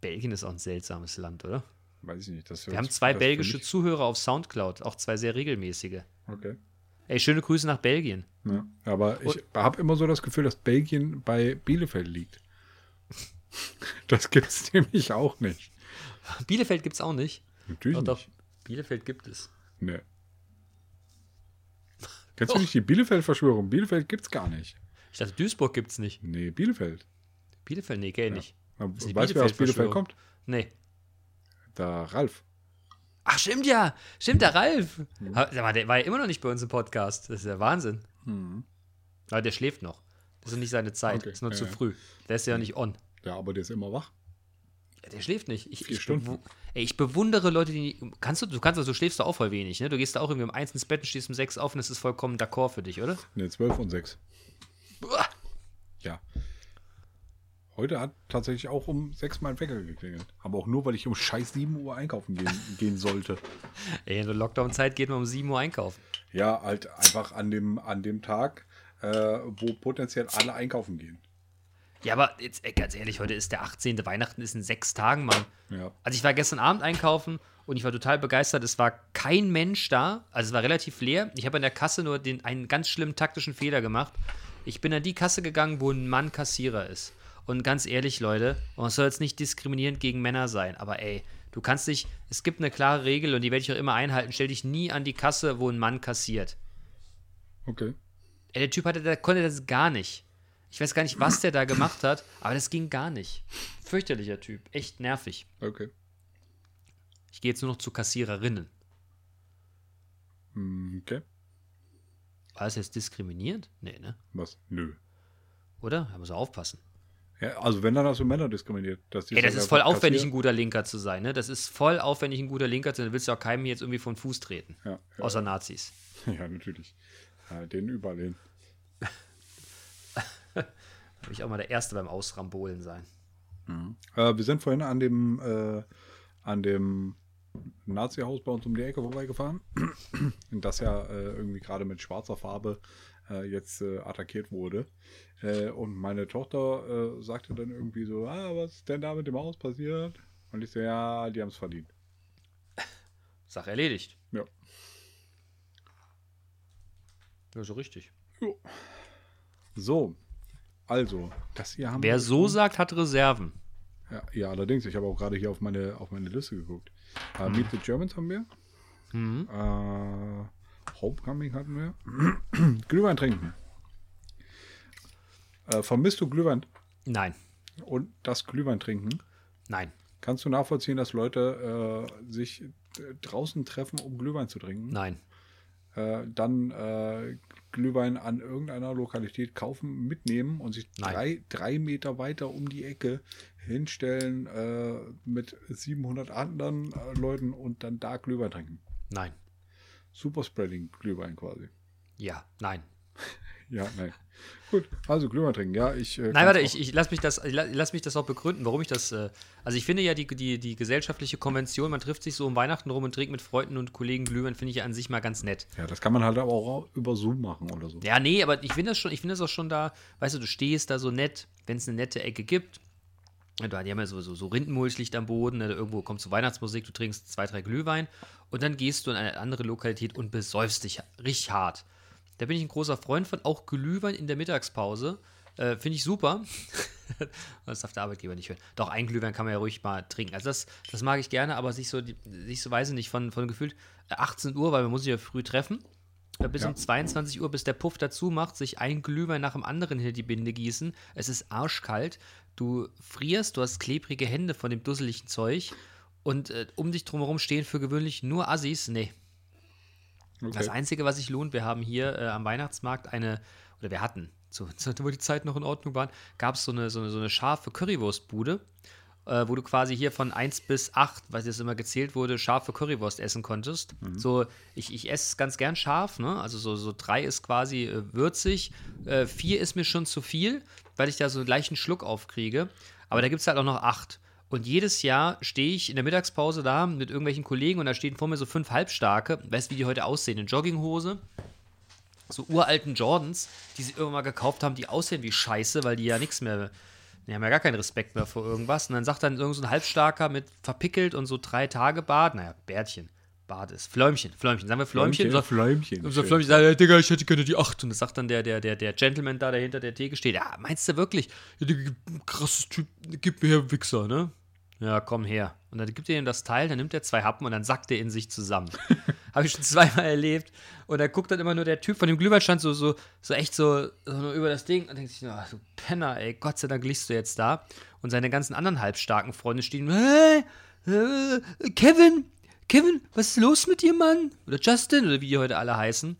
Belgien ist auch ein seltsames Land, oder? weiß ich nicht. Das Wir haben zwei belgische Zuhörer auf Soundcloud, auch zwei sehr regelmäßige. Okay. Ey, schöne Grüße nach Belgien. Ja, aber ich habe immer so das Gefühl, dass Belgien bei Bielefeld liegt. (laughs) Das gibt es (laughs) nämlich auch nicht. Bielefeld gibt es auch nicht. Natürlich Doch, doch. nicht. Bielefeld gibt es. Nee. (laughs) Kennst du nicht die Bielefeld-Verschwörung? Bielefeld gibt's gar nicht. Ich dachte, Duisburg gibt es nicht. Nee, Bielefeld. Bielefeld, nee, kenn ich nicht. Weißt du, wer aus Bielefeld kommt? Nee. Der Ralf. Ach, stimmt ja. Stimmt, der Ralf. Mal, der war ja immer noch nicht bei uns im Podcast. Das ist ja Wahnsinn. Aber der schläft noch. Das ist nicht seine Zeit. Okay, Das ist noch ja, zu ja. früh. Der ist ja nicht on. Ja, aber der ist immer wach. Ja, der schläft nicht. Ich, Vier ich, Stunden. ey, ich bewundere Leute, die. Kannst du, du kannst also, du schläfst doch auch voll wenig, ne? Du gehst da auch irgendwie um eins ins Bett und stehst um sechs auf und das ist vollkommen d'accord für dich, oder? Ne, 12 und 6. Ja. Heute hat tatsächlich auch um 6 mein Wecker geklingelt. Aber auch nur, weil ich um scheiß 7 Uhr einkaufen gehen, (laughs) gehen sollte. Ey, in der Lockdown-Zeit geht man um 7 Uhr einkaufen. Ja, halt einfach an dem, an dem Tag, äh, wo potenziell alle einkaufen gehen. Ja, aber jetzt ey, ganz ehrlich, heute ist der 18. Weihnachten ist in sechs Tagen, Mann. Ja. Also ich war gestern Abend einkaufen und ich war total begeistert. Es war kein Mensch da. Also es war relativ leer. Ich habe an der Kasse nur den, einen ganz schlimmen taktischen Fehler gemacht. Ich bin an die Kasse gegangen, wo ein Mann Kassierer ist. Und ganz ehrlich, Leute, und es soll jetzt nicht diskriminierend gegen Männer sein, aber ey, du kannst dich, es gibt eine klare Regel und die werde ich auch immer einhalten. Stell dich nie an die Kasse, wo ein Mann kassiert. Okay. Ey, der Typ hatte, der konnte das gar nicht. Ich weiß gar nicht, was der da gemacht hat, aber das ging gar nicht. Fürchterlicher Typ. Echt nervig. Okay. Ich gehe jetzt nur noch zu Kassiererinnen. Hm, Okay. War das jetzt diskriminierend? Nee, ne? Was? Nö. Oder? Da muss er aufpassen. Ja, also wenn, dann hast du Männer diskriminiert. Dass die Ey, das ist voll aufwendig, ein guter Linker zu sein, ne? Das ist voll aufwendig, ein guter Linker zu sein. Da willst du auch keinem jetzt irgendwie von Fuß treten. Ja, ja, Außer Nazis. (laughs) ja, natürlich. Ja, den überall hin. (laughs) (laughs) Will ich auch mal der Erste beim Ausrambolen sein. Äh, wir sind vorhin an dem, äh, an dem Nazi-Haus bei uns um die Ecke vorbeigefahren. (clears throat) das ja äh, irgendwie gerade mit schwarzer Farbe äh, jetzt äh, attackiert wurde. Äh, und meine Tochter sagte dann irgendwie so, ah, was ist denn da mit dem Haus passiert? Und ich so, ja, die haben es verdient. (laughs) Sache erledigt. Ja. Ja, so richtig. So, also, das hier haben Wer wir so sagt, hat Reserven. Ja, ja, allerdings, ich habe auch gerade hier auf meine, auf meine Liste geguckt. Äh, Meet the Germans haben wir. Mhm. Äh, Homecoming hatten wir. (clears throat) Glühwein trinken. Äh, vermisst du Glühwein Nein. und das Glühwein trinken? Nein. Kannst du nachvollziehen, dass Leute äh, sich draußen treffen, um Glühwein zu trinken? Nein. Äh, dann äh, Glühwein an irgendeiner Lokalität kaufen, mitnehmen und sich Nein. drei, drei Meter weiter um die Ecke hinstellen äh, mit 700 anderen äh, Leuten und dann da Glühwein trinken. Nein. Superspreading Glühwein quasi. Ja. Nein. Ja, nein. Gut, also Glühwein trinken. Ja, ich. Äh, Nein, warte, ich, ich lass mich das, ich la- lass mich das auch begründen, warum ich das. Äh, also ich finde ja die, die, die gesellschaftliche Konvention, man trifft sich so um Weihnachten rum und trinkt mit Freunden und Kollegen Glühwein, finde ich ja an sich mal ganz nett. Ja, das kann man halt aber auch über Zoom machen oder so. Ja, nee, aber ich finde das schon, ich finde das auch schon da, weißt du, du stehst da so nett, wenn es eine nette Ecke gibt. Die haben ja so, so, so Rindenmulchlicht am Boden, ne, irgendwo kommt so Weihnachtsmusik, du trinkst zwei, drei Glühwein und dann gehst du in eine andere Lokalität und besäufst dich richtig hart. Da bin ich ein großer Freund von, auch Glühwein in der Mittagspause. Äh, Finde ich super. (laughs) das darf der Arbeitgeber nicht hören. Doch, ein Glühwein kann man ja ruhig mal trinken. Also das, das mag ich gerne, aber sich so, sich so weiß ich nicht, von, von gefühlt äh, 18 Uhr, weil man muss sich ja früh treffen. Äh, Bis Ja. um 22 Uhr, bis der Puff dazu macht, sich ein Glühwein nach dem anderen hinter die Binde gießen. Es ist arschkalt. Du frierst, du hast klebrige Hände von dem dusseligen Zeug. Und äh, um dich drumherum stehen für gewöhnlich nur Assis. Nee. Das Okay. Einzige, was sich lohnt, wir haben hier äh, am Weihnachtsmarkt eine, oder wir hatten, zu, (laughs) zu, wo die Zeit noch in Ordnung waren, gab es so eine, so, eine, so eine scharfe Currywurstbude, äh, wo du quasi hier von 1 bis 8, weil das immer gezählt wurde, scharfe Currywurst essen konntest. So, ich, ich esse es ganz gern scharf, ne? Also so, so 3 ist quasi äh, würzig, 4 ist mir schon zu viel, weil ich da so einen leichten Schluck aufkriege. Aber da gibt es halt auch noch 8. Und jedes Jahr stehe ich in der Mittagspause da mit irgendwelchen Kollegen und da stehen vor mir so fünf Halbstarke. Weißt du, wie die heute aussehen? In Jogginghose, so uralten Jordans, die sie irgendwann mal gekauft haben, die aussehen wie Scheiße, weil die ja nichts mehr, Die haben ja gar keinen Respekt mehr vor irgendwas. Und dann sagt dann irgend so ein Halbstarker mit verpickelt und so drei Tage Bart. Naja, Bärtchen. Bart ist. Fläumchen, Fläumchen. Sagen wir Fläumchen. so, Fläumchen. und so. Fläumchen sagt, ja, Digga, ich hätte gerne die 8. Und das sagt dann der, der, der, der Gentleman da, der hinter der Theke steht. Ja, meinst du wirklich? Ja, Digga, krasses Typ, gib mir her, Wichser, ne? Ja, komm her. Und dann gibt er ihm das Teil, dann nimmt er zwei Happen und dann sackt er in sich zusammen. (laughs) Habe ich schon zweimal erlebt. Und da guckt dann immer nur der Typ von dem Glühweinstand so, so, so echt so, so über das Ding und denkt sich, oh, du Penner, ey, Gott sei Dank liegst du jetzt da. Und seine ganzen anderen halbstarken Freunde stehen, hey, äh, Kevin, Kevin, was ist los mit dir, Mann? Oder Justin, oder wie die heute alle heißen.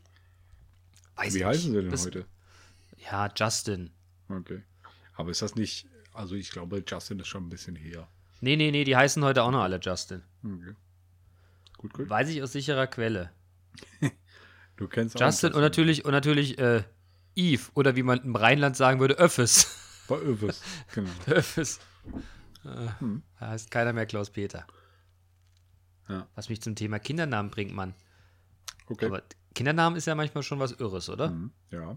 Weiß Wie ich heißen sie nicht. denn Das- heute? Ja, Justin. Okay. Aber ist das nicht, also ich glaube, Justin ist schon ein bisschen her. Nee, nee, nee, die heißen heute auch noch alle Justin. Okay. Gut, gut. Weiß ich aus sicherer Quelle. (laughs) Du kennst auch Justin und natürlich, und natürlich äh, Eve, oder wie man im Rheinland sagen würde, Öffes. Bei Övis. (laughs) Genau. Öffes. Äh, Da heißt keiner mehr Klaus-Peter. Ja. Was mich zum Thema Kindernamen bringt, Mann. Okay. Aber Kindernamen ist ja manchmal schon was Irres, oder? Mhm. Ja.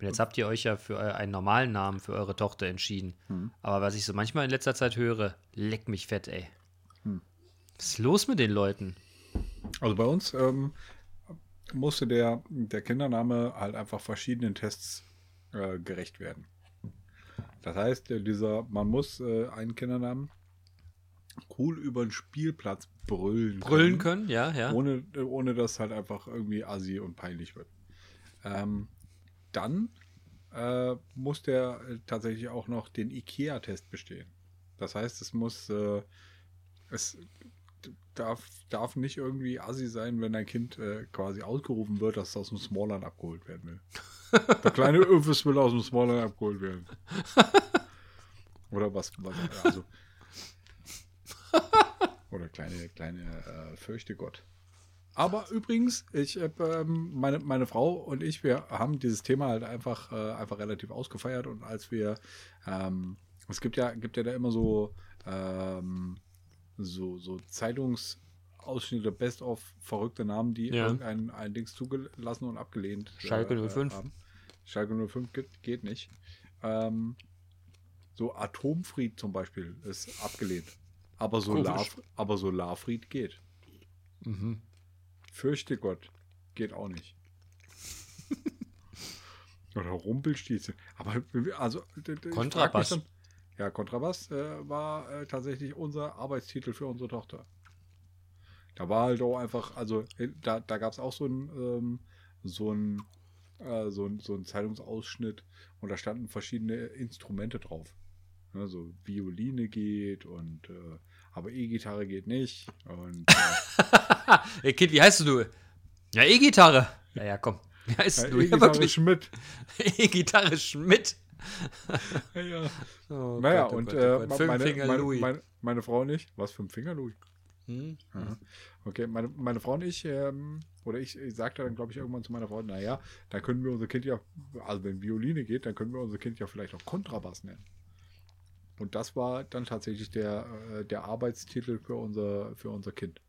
Und jetzt habt ihr euch ja für einen normalen Namen für eure Tochter entschieden. Mhm. Aber was ich so manchmal in letzter Zeit höre, leck mich fett, ey. Mhm. Was ist los mit den Leuten? Also bei uns ähm, musste der, der Kindername halt einfach verschiedenen Tests äh, gerecht werden. Das heißt, äh, dieser, man muss äh, einen Kindernamen cool über den Spielplatz brüllen. Brüllen können, ja, ja. Ohne, ohne dass halt einfach irgendwie assi und peinlich wird. Ähm, dann äh, muss der äh, tatsächlich auch noch den IKEA-Test bestehen. Das heißt, es muss, äh, es darf, darf nicht irgendwie assi sein, wenn ein Kind äh, quasi ausgerufen wird, dass es aus dem Smallland abgeholt werden will. (laughs) Der kleine Öfes will aus dem Smallland abgeholt werden. Oder was, was also. Oder kleine, kleine äh, Fürchte Gott. Aber übrigens, ich ähm, meine, meine Frau und ich, wir haben dieses Thema halt einfach, äh, einfach relativ ausgefeiert und als wir, ähm, es gibt ja, gibt ja da immer so, ähm, so, so Zeitungsausschnitte, Best of verrückte Namen, die Ja. irgendein ein Dings zugelassen und abgelehnt Schalke äh, 05. haben. Schalke 05 geht, geht nicht. Ähm, so Atomfried zum Beispiel ist abgelehnt. Aber Solar, aber Solarfried geht. Mhm. Fürchte Gott. Geht auch nicht. (laughs) Oder Rumpelstilzchen. Aber also. Kontrabass. dann- Ja, Kontrabass äh, war äh, tatsächlich unser Arbeitstitel für unsere Tochter. Da war halt auch einfach, also äh, da, da gab es auch so ein, ähm, so ein, äh, so ein, so ein Zeitungsausschnitt und da standen verschiedene Instrumente drauf. Ne, so Violine geht und äh, aber E-Gitarre geht nicht. Und (laughs) äh, Ey, Kind, wie heißt du? Ja, E-Gitarre. Ja, ja, komm. Wie heißt äh, du? Ja, E-Gitarre wirklich. Schmidt. (laughs) E-Gitarre Schmidt. Ja, ja. (laughs) Oh Naja, Gott, oh und Gott, äh, oh meine, meine, meine, meine Frau nicht. Was für ein Finger, Louis? Hm? Okay, meine, meine Frau und ich, ähm, oder ich, ich sagte dann, glaube ich, irgendwann zu meiner Frau, naja, dann können wir unser Kind ja, also wenn Violine geht, dann können wir unser Kind ja vielleicht auch Kontrabass nennen. Und das war dann tatsächlich der, äh, der Arbeitstitel für unser, für unser Kind.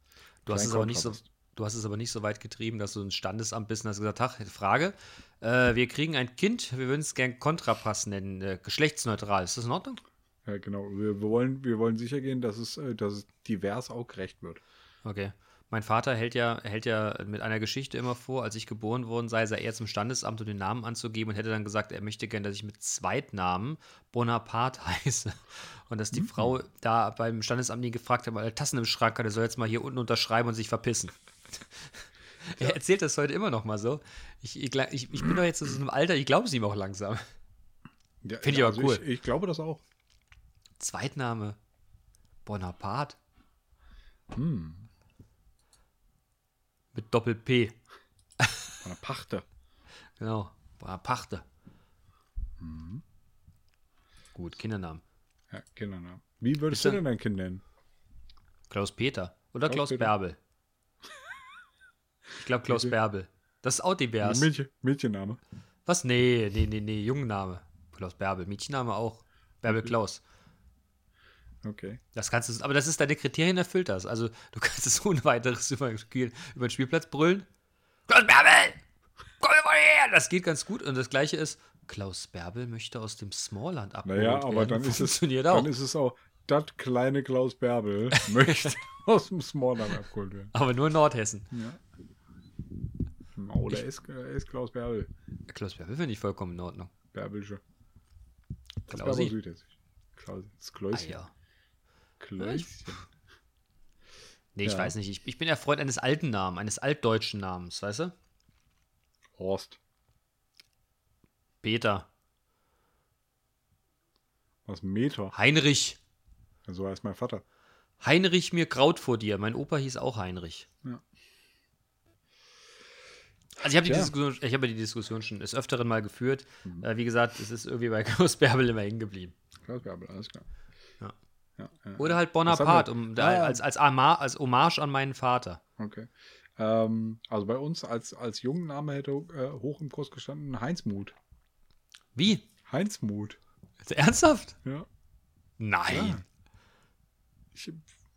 Du hast es aber nicht so, du hast es aber nicht so weit getrieben, dass du ein Standesamt bist und hast gesagt, ach, Frage, äh, wir kriegen ein Kind, wir würden es gern Kontrapass nennen, äh, geschlechtsneutral. Ist das in Ordnung? Ja, genau. Wir, wir, wollen, wir wollen sicher gehen, dass es, äh, dass es divers auch gerecht wird. Okay. Mein Vater hält ja, hält ja mit einer Geschichte immer vor, als ich geboren worden sei, sei er zum Standesamt, um den Namen anzugeben und hätte dann gesagt, er möchte gern, dass ich mit Zweitnamen Bonaparte (laughs) heiße. Und dass die Frau da beim Standesamt nie gefragt hat, weil er Tassen im Schrank hat, er soll jetzt mal hier unten unterschreiben und sich verpissen. (laughs) Er erzählt das heute immer noch mal so. Ich, ich, ich, ich bin doch jetzt in so einem Alter, ich glaube es ihm auch langsam. Ja, Finde ich aber cool. Ich, ich glaube das auch. Zweitname Bonaparte Hm, mit Doppel-P. von der Pachte. Genau, Bonaparte. Gut, Kindernamen. Ja, Kindernamen. Wie würdest du denn dein Kind nennen? Klaus-Peter. Oder Klaus Klaus, Peter. Bärbel. Ich glaube Klaus? Bärbel. Das ist auch divers. Mädchen, Mädchenname. Was? Nee, nee, nee, nee, Jungenname. Klaus Bärbel. Mädchenname auch. Bärbel Klaus. Okay. Das kannst du, aber das ist deine Kriterien erfüllt das. Also du (laughs) kannst es ohne weiteres über, über den Spielplatz brüllen. Klaus Bärbel! Komm mal her! Das geht ganz gut. Und das gleiche ist Klaus Bärbel möchte aus dem Smallland abgeholt Naja, aber werden. dann ist, es, auch. dann ist es auch, das kleine Klaus Bärbel (laughs) möchte aus dem Smallland abgeholt werden. aber nur in Nordhessen. Ja. Oh, der ist, er ist Klaus Bärbel. Klaus Bärbel finde ich vollkommen in Ordnung. Bärbelsche. Das Klausi. Bärbel Südhessisch. Klaus, das Ah, Kläuschen. ja. Kläuschen. (laughs) Nee, ich Ja. weiß nicht. Ich, ich bin der Freund eines alten Namens, eines altdeutschen Namens, weißt du? Horst. Peter. Was Meter? Heinrich. So heißt mein Vater. Heinrich mir Kraut vor dir. Mein Opa hieß auch Heinrich. Ja. Also ich habe die, Ja. Diskussion, ich habe die Diskussion schon des Öfteren mal geführt. Mhm. Äh, wie gesagt, es ist irgendwie bei (laughs) Klaus Bärbel immer hängen geblieben. Klaus Bärbel, alles klar. Ja. Ja, ja. Oder halt Bonaparte, um, da, Ah. als, als, Ama, als Hommage an meinen Vater. Okay. Ähm, also bei uns als, als Jungenname hätte äh, hoch im Kurs gestanden Heinzmut. Wie? Heinzmut. Ernsthaft? Ja. Nein. Ich,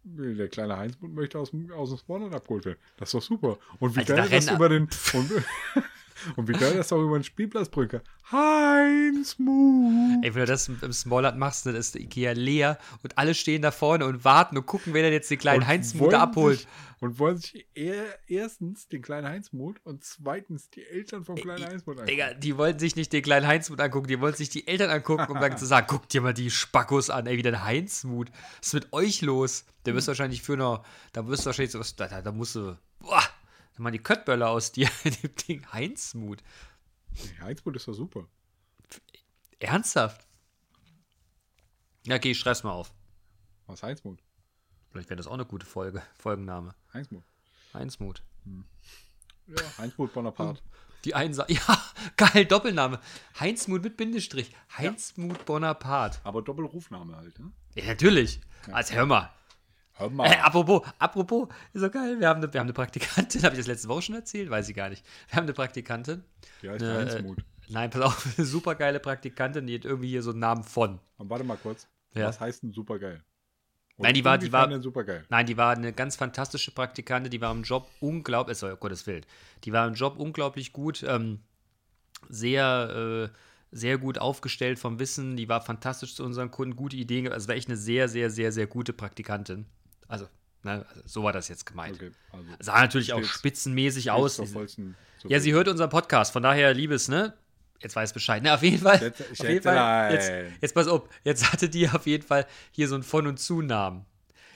der kleine Heinzmut möchte aus dem, aus dem Spawnern abgeholt werden. Das ist doch super. Und wie Alter, geil da das über den. (laughs) Und, und wie geil das auch über den Spielplatz brücke. Heinzmut. Ey, wenn du das im Smallland machst, dann ist der Ikea leer und alle stehen da vorne und warten und gucken, wer denn jetzt den kleinen Heinzmutter wollen abholt. Sich, und wollen sich eher, erstens den kleinen Heinzmut und zweitens die Eltern vom kleinen Heinzmut angucken. Digga, die wollen sich nicht den kleinen Heinzmut angucken, die wollen sich die Eltern angucken, um dann zu sagen, guck dir mal die Spackos an, ey, wie der Heinzmut. Was ist mit euch los? Der wirst wahrscheinlich für eine, da wirst du wahrscheinlich so, da, da, da musst du, da mal die Köttböller aus dir, (laughs) dem Ding Heinzmut. Nee, Heinzmut ist doch super. Ernsthaft? Ja, okay, ich schreib's mal auf. Was Heinzmut? Vielleicht wäre das auch eine gute Folge, Folgenname. Heinzmut. Heinzmut. Ja, Heinzmut Bonaparte. Die einen sagen, (laughs) ja, geil, Doppelname. Heinzmut mit Bindestrich. Heinzmut Bonaparte. Aber Doppelrufname halt, ne? Ja, natürlich. Also hör mal. Hör mal. Äh, apropos, apropos, ist so geil. Wir haben eine, wir haben eine Praktikantin, (laughs) habe ich das letzte Woche schon erzählt? Weiß ich gar nicht. Wir haben eine Praktikantin. Die heißt eine, Heinzmut. Äh, nein, pass auf, (laughs) eine super geile Praktikantin, die hat irgendwie hier so einen Namen von. Und warte mal kurz. Ja. Was heißt denn supergeil? Nein, die war- die war- supergeil. Nein, die war eine ganz fantastische Praktikantin, die war im Job unglaublich, oh Gottes Willen, die war im Job unglaublich gut, ähm, sehr, äh, sehr gut aufgestellt vom Wissen, die war fantastisch zu unseren Kunden, gute Ideen, also war echt eine sehr, sehr, sehr, sehr gute Praktikantin. Also, ne, also so war das jetzt gemeint. Okay, also. Sah natürlich auch spitzenmäßig aus. vollsten- Ja, sie hört unseren Podcast, von daher, Liebes, ne? Jetzt weiß Bescheid. Ne, auf jeden Fall. Jetzt- auf jeden Fall jetzt, jetzt pass auf, jetzt hatte die auf jeden Fall hier so einen Von- und Zunamen.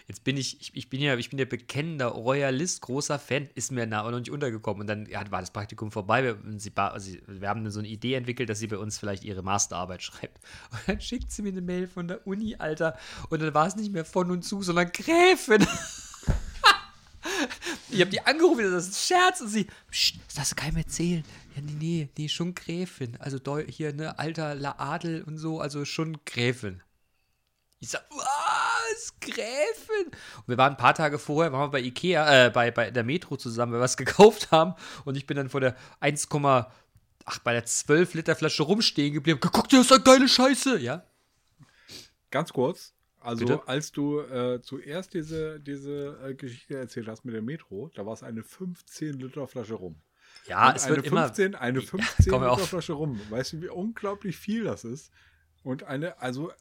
Jetzt bin ich, ich, ich bin ja, ich bin ja bekennender Royalist, großer Fan, ist mir aber noch nicht untergekommen. Und dann ja, war das Praktikum vorbei. Wir, sie, also, wir haben so eine Idee entwickelt, dass sie bei uns vielleicht ihre Masterarbeit (laughs) schreibt. Und dann schickt sie mir eine Mail von der Uni, Alter. Und dann war es nicht mehr von und zu, sondern Gräfin. (laughs) Ich habe die angerufen, das ist ein Scherz. Und sie, das darfst du keinem erzählen. Ja, nee, nee, nee, schon Gräfin. Also hier, ne, alter La Adel und so, also schon Gräfin. Ich sag, was? Gräfin? Und wir waren ein paar Tage vorher, waren wir bei Ikea, äh, bei, bei der Metro zusammen, weil wir was (laughs) gekauft haben. Und ich bin dann vor der 1, ach, bei der 12 Liter Flasche rumstehen geblieben. Guck dir, das ist eine geile Scheiße. Ja? Ganz kurz. Also, Bitte? als du äh, zuerst diese, diese äh, Geschichte erzählt hast mit der Metro, da war es eine 15 Liter Flasche rum. Ja, Und es eine wird immer. 15, eine (laughs) 15 komm, hör Liter. Flasche rum. Weißt du, wie unglaublich viel das ist? Und eine, also,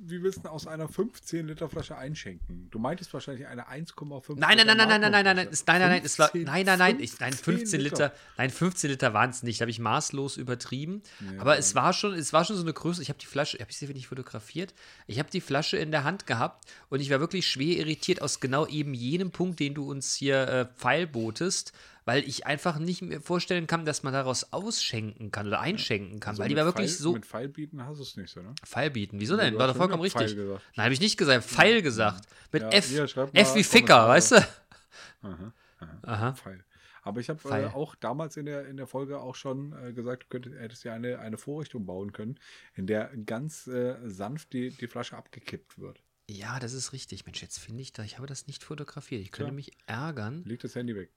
wie willst du aus einer 15 Liter Flasche einschenken? Du meintest wahrscheinlich eine 1,5 Nein, nein, nein, nein, nein, nein, nein, nein, nein, nein, nein, nein, es war, 15, nein, nein, nein, ich, nein, 15 15 Liter, nein, 15 Liter waren es nicht, da habe ich maßlos übertrieben. Ja, aber es war schon, es war schon so eine Größe. Ich habe die Flasche, habe ich sie nicht fotografiert? Ich habe die Flasche in der Hand gehabt und ich war wirklich schwer irritiert aus genau eben jenem Punkt, den du uns hier äh, pfeilbotest, weil ich einfach nicht mir vorstellen kann, dass man daraus ausschenken kann oder einschenken kann, Also weil die mit war wirklich Pfeil, so Mit Pfeilbieten hast du es nicht so, ne? Pfeil bieten. Wieso Ja, denn? du War doch vollkommen Pfeil richtig. gesagt. Nein, habe ich nicht gesagt. Pfeil gesagt. Mit Ja, F. hier, F wie Ficker, weißt du? Aha, aha. Aha. Pfeil. Aber ich habe äh, Pfeil. auch damals in der, in der Folge auch schon äh, gesagt, du könntest, hättest ja eine, eine Vorrichtung bauen können, in der ganz äh, sanft die, die Flasche abgekippt wird. Ja, das ist richtig. Mensch, jetzt finde ich da, ich habe das nicht fotografiert. Ich könnte Tja. mich ärgern. Liegt das Handy weg.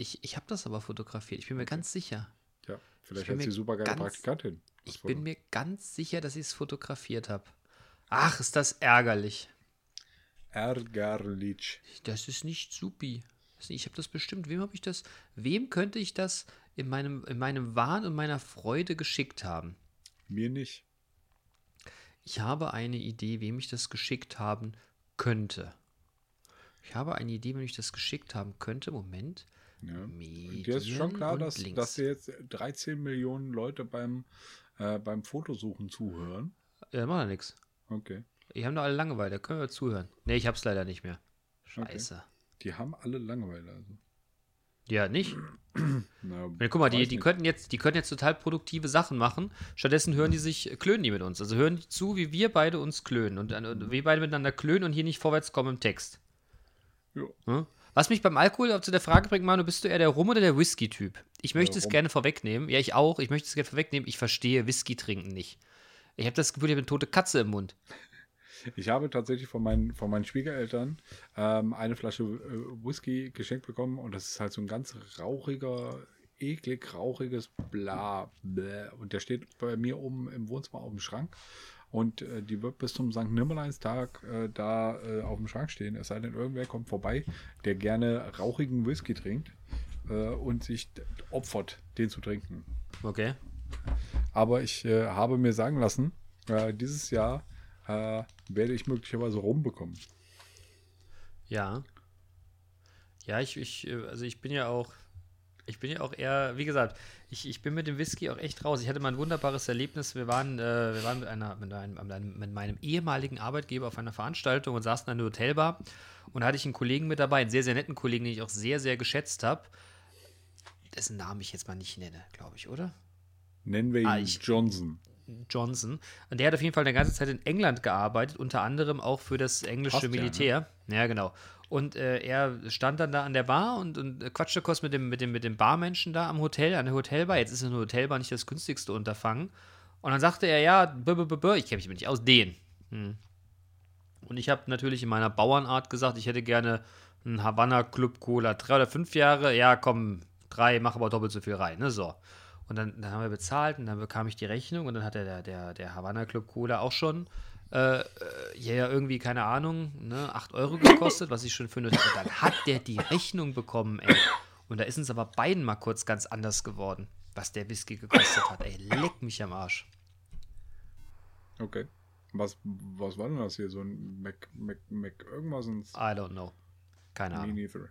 Ich, ich habe das aber fotografiert. Ich bin mir ganz sicher. Ja, vielleicht hat sie super geile ganz- Praktikantin. Das Ich bin mir ganz sicher, dass ich es fotografiert habe. Ach, ist das ärgerlich. ärgerlich. Das ist nicht supi. Ich habe das bestimmt. Wem habe ich das? Wem könnte ich das in meinem, in meinem Wahn und meiner Freude geschickt haben? Mir nicht. Ich habe eine Idee, wem ich das geschickt haben könnte. Ich habe eine Idee, wem ich das geschickt haben könnte. Moment. Ja. Medien Dir ist schon klar, dass, Links. dass dir jetzt 13 Millionen Leute beim, äh, beim Fotosuchen zuhören. Ja, macht ja nichts. Okay. Die haben doch alle Langeweile. Können wir zuhören? Nee, ich hab's leider nicht mehr. Scheiße. Die haben alle Langeweile. Also. Ja, nicht? (clears throat) Na, Ja, guck mal, die, die, nicht. könnten jetzt, die könnten jetzt total produktive Sachen machen. Stattdessen hören die sich, klönen die mit uns. Also hören die zu, wie wir beide uns klönen. Und, äh, und wir beide miteinander klönen und hier nicht vorwärts kommen im Text. Jo. Hm? Was mich beim Alkohol auch zu der Frage bringt, Manu, bist du eher der Rum- oder der Whisky-Typ? Ich möchte es Rum. gerne vorwegnehmen. Ja, ich auch. Ich möchte es gerne vorwegnehmen. Ich verstehe Whisky trinken nicht. Ich habe das Gefühl, ich habe eine tote Katze im Mund. Ich habe tatsächlich von meinen, von meinen Schwiegereltern ähm, eine Flasche äh, Whisky geschenkt bekommen und das ist halt so ein ganz rauchiger, eklig rauchiges Bla. Bläh. Und der steht bei mir oben im Wohnzimmer auf dem Schrank und äh, die wird bis zum St. Nimmerleinstag äh, da äh, auf dem Schrank stehen. Es sei denn, irgendwer kommt vorbei, der gerne rauchigen Whisky trinkt äh, und sich opfert, den zu trinken. Okay. Aber ich äh, habe mir sagen lassen, äh, dieses Jahr werde ich möglicherweise rumbekommen. Ja. Ja, ich, ich, also ich bin ja auch, ich bin ja auch eher, wie gesagt, ich, ich bin mit dem Whisky auch echt raus. Ich hatte mal ein wunderbares Erlebnis. Wir waren, äh, wir waren mit, einer, mit, einem, mit, einem, mit meinem ehemaligen Arbeitgeber auf einer Veranstaltung und saßen in einer Hotelbar. Und da hatte ich einen Kollegen mit dabei, einen sehr, sehr netten Kollegen, den ich auch sehr, sehr geschätzt habe. Dessen Namen ich jetzt mal nicht nenne, glaube ich, oder? Nennen wir ihn Ah, ich- Johnson. Johnson. Und der hat auf jeden Fall eine ganze Zeit in England gearbeitet, unter anderem auch für das englische Passt ja, ne? Militär. Ja, genau. Und äh, er stand dann da an der Bar und, und quatschte kurz mit dem, mit, dem, mit dem Barmenschen da am Hotel, an der Hotelbar. Jetzt ist eine Hotelbar nicht das günstigste Unterfangen. Und dann sagte er, ja, b -b -b ich kenne mich nicht aus, den. Hm. Und ich habe natürlich in meiner Bauernart gesagt, ich hätte gerne einen Havanna Club Cola. Drei oder fünf Jahre, ja, komm, drei, mach aber doppelt so viel rein, ne, so. Und dann, dann haben wir bezahlt und dann bekam ich die Rechnung und dann hat der, der, der Havanna Club Cola auch schon, äh, äh, ja, ja, irgendwie, keine Ahnung, ne, 8 Euro gekostet, was ich schon finde. Und dann hat der die Rechnung bekommen, ey. Und da ist uns aber beiden mal kurz ganz anders geworden, was der Whisky gekostet hat, ey. Leck mich am Arsch. Okay. Was, was war denn das hier? So ein Mac, Mac, Mac irgendwas? Ein I don't know. Keine Ahnung. Me neither.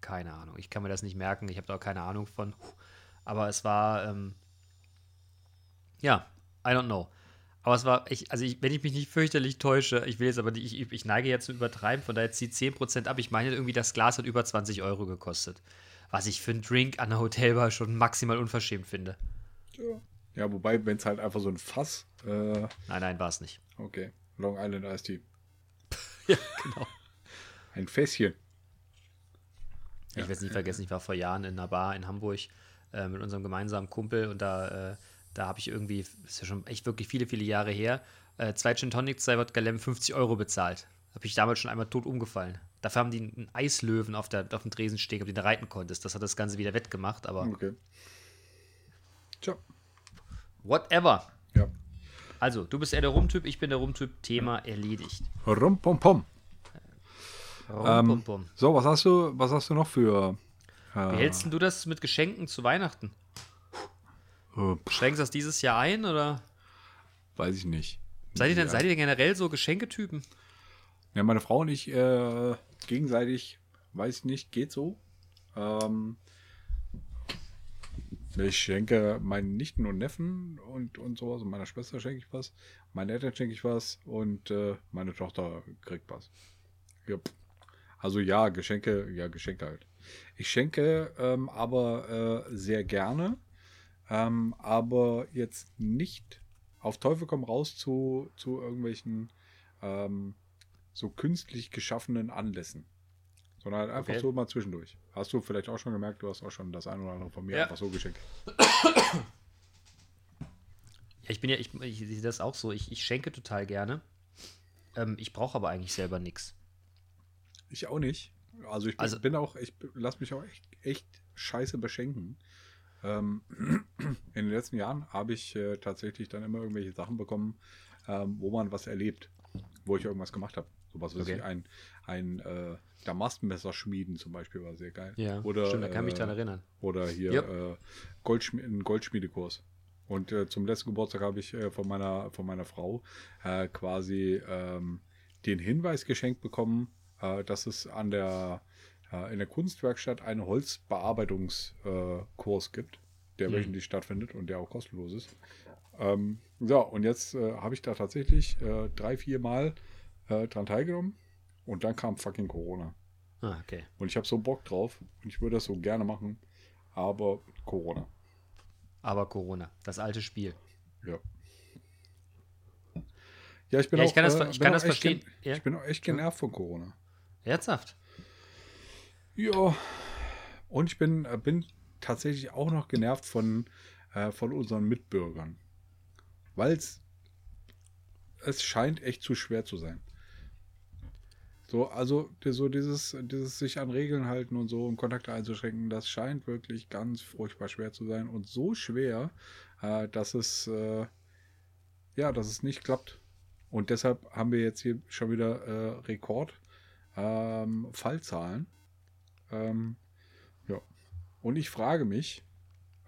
Keine Ahnung. Ich kann mir das nicht merken. Ich habe da auch keine Ahnung von. Aber es war, ähm, ja, I don't know. Aber es war, ich, also ich, wenn ich mich nicht fürchterlich täusche, ich will jetzt aber nicht, ich, ich neige jetzt zu übertreiben, von daher zieht 10% ab. Ich meine irgendwie, das Glas hat über 20 Euro gekostet. Was ich für einen Drink an der Hotelbar schon maximal unverschämt finde. Ja. ja, wobei, wenn es halt einfach so ein Fass. Äh, Nein, nein, war es nicht. okay. Long Island Iced Tea. (laughs) Ja, genau. Ein Fässchen. Ich werde es nie vergessen, ich war vor Jahren in einer Bar in Hamburg äh, mit unserem gemeinsamen Kumpel und da, äh, da habe ich irgendwie, ist ja schon echt wirklich viele, viele Jahre her, äh, zwei Gin Tonic, zwei Wodka Lemon, 50 Euro bezahlt. Habe ich damals schon einmal tot umgefallen. Dafür haben die einen Eislöwen auf, der, auf dem Tresen stehen, auf den du reiten konntest. Das hat das Ganze wieder wettgemacht, aber Okay. Tja. whatever. Ja. Also, du bist eher der Rumtyp, ich bin der Rumtyp, Thema erledigt. Rum, pom, pom. Rum, Ähm, bum, bum. So, was hast du, was hast du noch für. Wie Äh, hältst denn du das mit Geschenken zu Weihnachten? Äh, du das dieses Jahr ein oder weiß ich nicht. seid ihr denn, Ja. seid ihr denn generell so Geschenketypen? Ja, meine Frau und ich äh, gegenseitig, weiß ich nicht, geht so. Ähm, ich schenke meinen Nichten und Neffen und, und sowas und meiner Schwester schenke ich was. Meinen Eltern schenke ich was und äh, meine Tochter kriegt was. Ja. Also ja, Geschenke, ja, Geschenke halt. Ich schenke ähm, aber äh, sehr gerne, ähm, aber jetzt nicht auf Teufel komm raus zu, zu irgendwelchen ähm, so künstlich geschaffenen Anlässen. Sondern halt einfach Okay. so mal zwischendurch. Hast du vielleicht auch schon gemerkt, du hast auch schon das ein oder andere von mir Ja. einfach so geschenkt. Ja, ich bin ja, ich, ich sehe das auch so. Ich, ich schenke total gerne. Ähm, ich brauche aber eigentlich selber nichts. Ich auch nicht. Also ich bin, Also- bin auch, ich lasse mich auch echt, echt scheiße beschenken. Ähm, (clears throat) in den letzten Jahren habe ich äh, tatsächlich dann immer irgendwelche Sachen bekommen, ähm, wo man was erlebt, wo ich irgendwas gemacht habe. Sowas wie Okay. ein, ein äh, Damastmesser schmieden zum Beispiel war sehr geil. Ja, oder, stimmt, da kann ich mich äh, dran erinnern. Oder hier Ja. äh, Goldschmi einen Goldschmiedekurs. Und äh, zum letzten Geburtstag habe ich äh, von, meiner, von meiner Frau äh, quasi ähm, den Hinweis geschenkt bekommen, äh, dass es an der, äh, in der Kunstwerkstatt einen Holzbearbeitungskurs äh, gibt, der Mhm. wöchentlich stattfindet und der auch kostenlos ist. Ähm, so, und jetzt äh, habe ich da tatsächlich äh, drei, vier Mal äh, dran teilgenommen und dann kam fucking Corona. Ah, okay. Und ich habe so Bock drauf und ich würde das so gerne machen, aber Corona. Aber Corona, das alte Spiel. Ja. Ja, ich bin Ja, auch, ich kann das äh, ich bin kann auch das verstehen. gen- Ja. Ich bin auch echt genervt von Corona. Herzhaft. Ja. Und ich bin, äh, bin tatsächlich auch noch genervt von, äh, von unseren Mitbürgern. Weil es scheint echt zu schwer zu sein. So, also so dieses, dieses sich an Regeln halten und so und Kontakte einzuschränken, das scheint wirklich ganz furchtbar schwer zu sein und so schwer, äh, dass es äh, ja, dass es nicht klappt. Und deshalb haben wir jetzt hier schon wieder äh, Rekord ähm, Fallzahlen. Ähm, ja. Und ich frage mich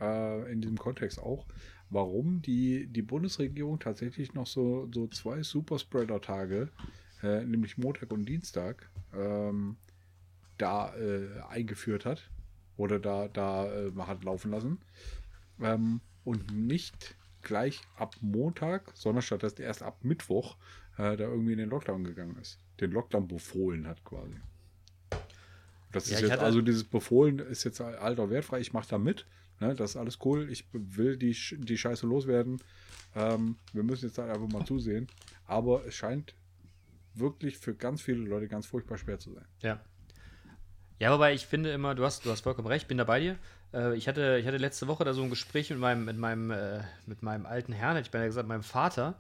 äh, in diesem Kontext auch, warum die, die Bundesregierung tatsächlich noch so, so zwei Superspreader-Tage, äh, nämlich Montag und Dienstag, ähm, da äh, eingeführt hat oder da, da äh, hat laufen lassen. Ähm, und nicht gleich ab Montag, sondern stattdessen erst ab Mittwoch äh, da irgendwie in den Lockdown gegangen ist. Den Lockdown befohlen hat quasi. Das Ja, ist jetzt, hatte- also dieses Befohlen ist jetzt alter wertfrei, ich mache da mit. Ne, das ist alles cool. Ich will die, die Scheiße loswerden. Ähm, wir müssen jetzt halt einfach mal zusehen. Aber es scheint wirklich für ganz viele Leute ganz furchtbar schwer zu sein. Ja. Ja, wobei ich finde immer, du hast, du hast vollkommen recht, bin da bei dir. Äh, ich, hatte, ich hatte letzte Woche da so ein Gespräch mit meinem, mit meinem, äh, mit meinem alten Herrn, hätte ich beinahe gesagt, meinem Vater,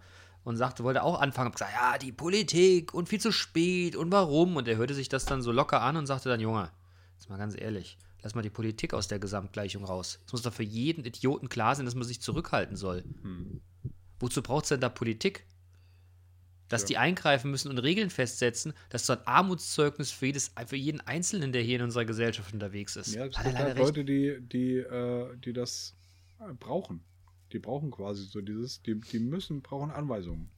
und sagte, wollte auch anfangen, hab gesagt, ja, die Politik und viel zu spät und warum. Und er hörte sich das dann so locker an und sagte dann, Junge, jetzt mal ganz ehrlich, lass mal die Politik aus der Gesamtgleichung raus. Es muss doch für jeden Idioten klar sein, dass man sich zurückhalten soll. Wozu braucht es denn da Politik? Dass Ja. die eingreifen müssen und Regeln festsetzen, das ist so ein Armutszeugnis für, jedes, für jeden Einzelnen, der hier in unserer Gesellschaft unterwegs ist. Ja, es gibt halt. Leute, die, die, äh, die das äh, brauchen. Die brauchen quasi so dieses, die, die müssen, brauchen Anweisungen.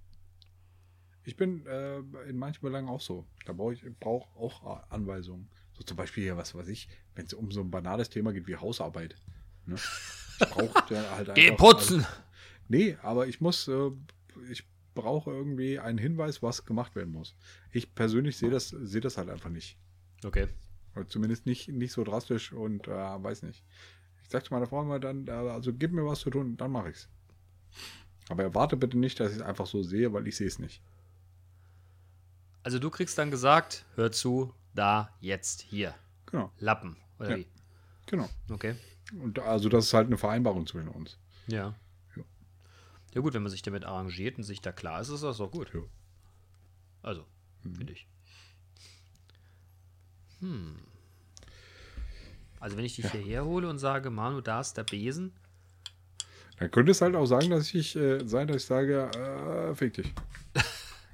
Ich bin äh, in manchen Belangen auch so. Da brauche ich brauche auch Anweisungen. So zum Beispiel hier, was weiß ich, wenn es um so ein banales Thema geht wie Hausarbeit. Ne? Ich brauche (laughs) halt Geh einfach- putzen! Nee, aber ich muss, äh, ich brauche irgendwie einen Hinweis, was gemacht werden muss. Ich persönlich sehe das, sehe das halt einfach nicht. Okay. Oder zumindest nicht, nicht so drastisch und äh, weiß nicht. Ich sagte meiner Frau immer dann, also gib mir was zu tun, dann mache ich's. Aber erwarte bitte nicht, dass ich es einfach so sehe, weil ich sehe es nicht. Also du kriegst dann gesagt, hör zu, da, jetzt, hier. Genau, Lappen. Oder Ja. wie? genau. Okay. Und also das ist halt eine Vereinbarung zwischen uns. Ja. Ja. Ja gut, wenn man sich damit arrangiert und sich da klar ist, ist das auch gut. Ja. Also, finde ich. Hm. Also wenn ich dich hierher hole und sage, Manu, da ist der Besen, Dann könnte es halt auch sagen, dass ich äh, sein, dass ich sage, äh, fick dich. (laughs)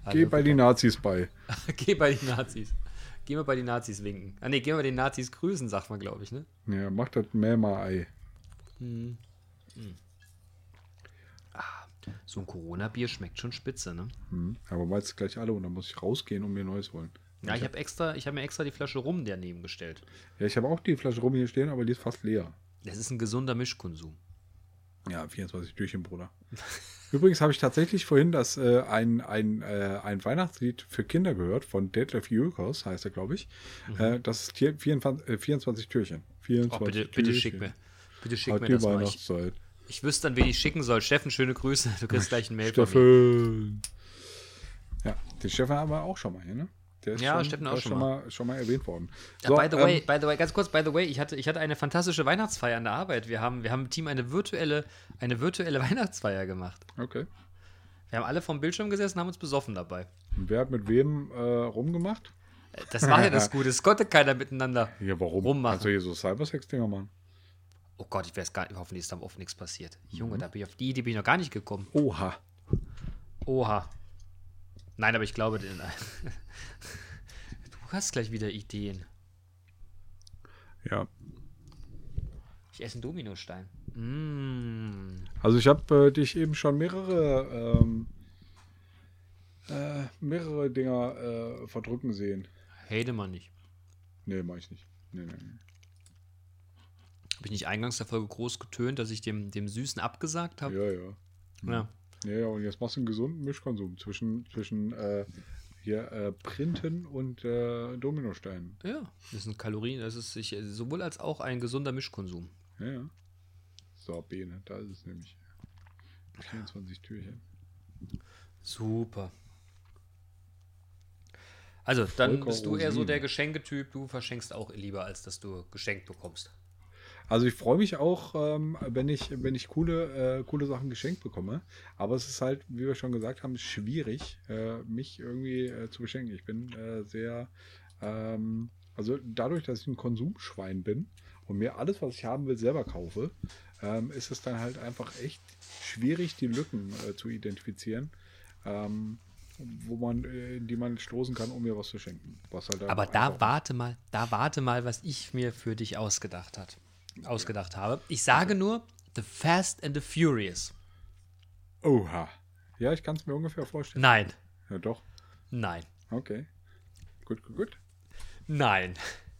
Also, Geh bei den Nazis bei. (laughs) geh bei den Nazis. Geh mal bei den Nazis winken. Ah ne, geh mal bei den Nazis grüßen, sagt man, glaube ich, ne? Ja, mach das mehr mal Ei. So ein Corona-Bier schmeckt schon spitze, ne? Hm. Aber meinst gleich alle und dann muss ich rausgehen und mir Neues holen. Ja, ich habe extra, ich habe mir extra die Flasche Rum daneben gestellt. Ja, ich habe auch die Flasche rum hier stehen, aber die ist fast leer. Das ist ein gesunder Mischkonsum. Ja, 24 Türchen, Bruder. (laughs) Übrigens habe ich tatsächlich vorhin das äh, ein, ein, äh, ein Weihnachtslied für Kinder gehört von Detlef Jülkers, heißt er, glaube ich. Äh, das ist hier 24, äh, 24 Türchen. 24 Oh, bitte, Türchen. bitte schick mir. Bitte schick Hat mir das mal. Ich, Weihnachtszeit. ich wüsste dann, wen ich schicken soll. Steffen, schöne Grüße. Du kriegst gleich ein Mail von mir. Steffen. Ja, den Steffen haben wir auch schon mal hier, ne? Der ist Ja, schon, Steffen auch schon schon mal. schon mal erwähnt worden. Ja, So, by the way, ähm, by the way, ganz kurz, by the way, ich hatte, ich hatte eine fantastische Weihnachtsfeier an der Arbeit. Wir haben, wir haben im Team eine virtuelle, eine virtuelle (laughs) Weihnachtsfeier gemacht. okay. Wir haben alle vom Bildschirm gesessen, haben uns besoffen dabei. Und wer hat mit wem äh, rumgemacht? Äh, Das war ja das (laughs) Gute. Es konnte keiner miteinander. Ja, warum? Rummachen. Also hier so Cybersex-Dinger machen. Oh Gott, ich weiß gar nicht, hoffentlich ist da oft nichts passiert. Mhm. Junge, da bin ich auf die Idee bin ich noch gar nicht gekommen. Oha. Oha. Nein, aber ich glaube, den, (laughs) du hast gleich wieder Ideen. Ja. Ich esse einen Dominostein. Mm. Also ich habe äh, dich eben schon mehrere ähm, äh, mehrere Dinger äh, verdrücken sehen. Hate man nicht. Nee, mach ich nicht. Nee, nee, nee. Habe ich nicht eingangs der Folge groß getönt, dass ich dem, dem Süßen abgesagt habe? Ja, ja. Ja. Ja, ja, und jetzt machst du einen gesunden Mischkonsum zwischen, zwischen äh, hier äh, Printen und äh, Dominosteinen. ja. Das sind Kalorien, das ist sich, sowohl als auch ein gesunder Mischkonsum. Ja, ja. So, Bene, da ist es nämlich. 24 Türchen. Super. Also, dann Volker bist du eher so der Geschenketyp. Du verschenkst auch lieber, als dass du geschenkt bekommst. Also ich freue mich auch, ähm, wenn ich, wenn ich coole, äh, coole Sachen geschenkt bekomme. Aber es ist halt, wie wir schon gesagt haben, schwierig, äh, mich irgendwie äh, zu beschenken. Ich bin äh, sehr, ähm, also dadurch, dass ich ein Konsumschwein bin und mir alles, was ich haben will, selber kaufe, ähm, ist es dann halt einfach echt schwierig, die Lücken äh, zu identifizieren, ähm, wo man, äh, in die man stoßen kann, um mir was zu schenken. Was halt Aber da warte mal, da warte mal, was ich mir für dich ausgedacht hat, ausgedacht habe. Ich sage nur The Fast and the Furious. Oha. Ja, ich kann es mir ungefähr vorstellen. Nein, Ja, doch. nein, Okay. Gut, gut, gut. nein,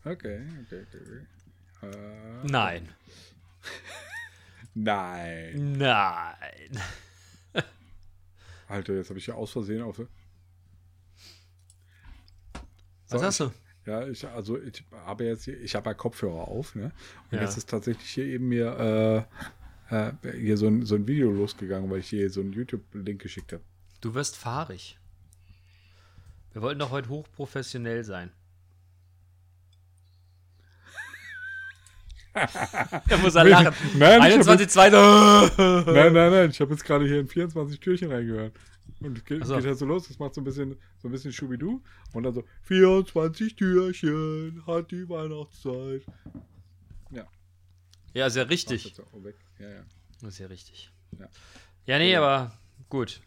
Okay, okay, okay. Äh, nein, nein. nein. Alter, jetzt habe ich ja aus Versehen auf. Was hast du? Ja, ich, also ich habe jetzt hier, ich habe ja Kopfhörer auf, ne? Und Ja. jetzt ist tatsächlich hier eben mir äh, äh, hier so ein, so ein Video losgegangen, weil ich hier so einen YouTube-Link geschickt habe. Du wirst fahrig. Wir wollten doch heute hochprofessionell sein. (laughs) da muss er lachen. Nein, ich hab 21, 2. (laughs) Nein, nein, nein, ich habe jetzt gerade hier in 24 Türchen reingehört. Und es geht, Ach so. geht halt so los, das macht so ein bisschen, so ein bisschen Schubidu. Und dann so, 24 Türchen hat die Weihnachtszeit. Ja, Ja, ja mach richtig. Ja, ja. Ja richtig. Ja. Ja, nee, aber gut.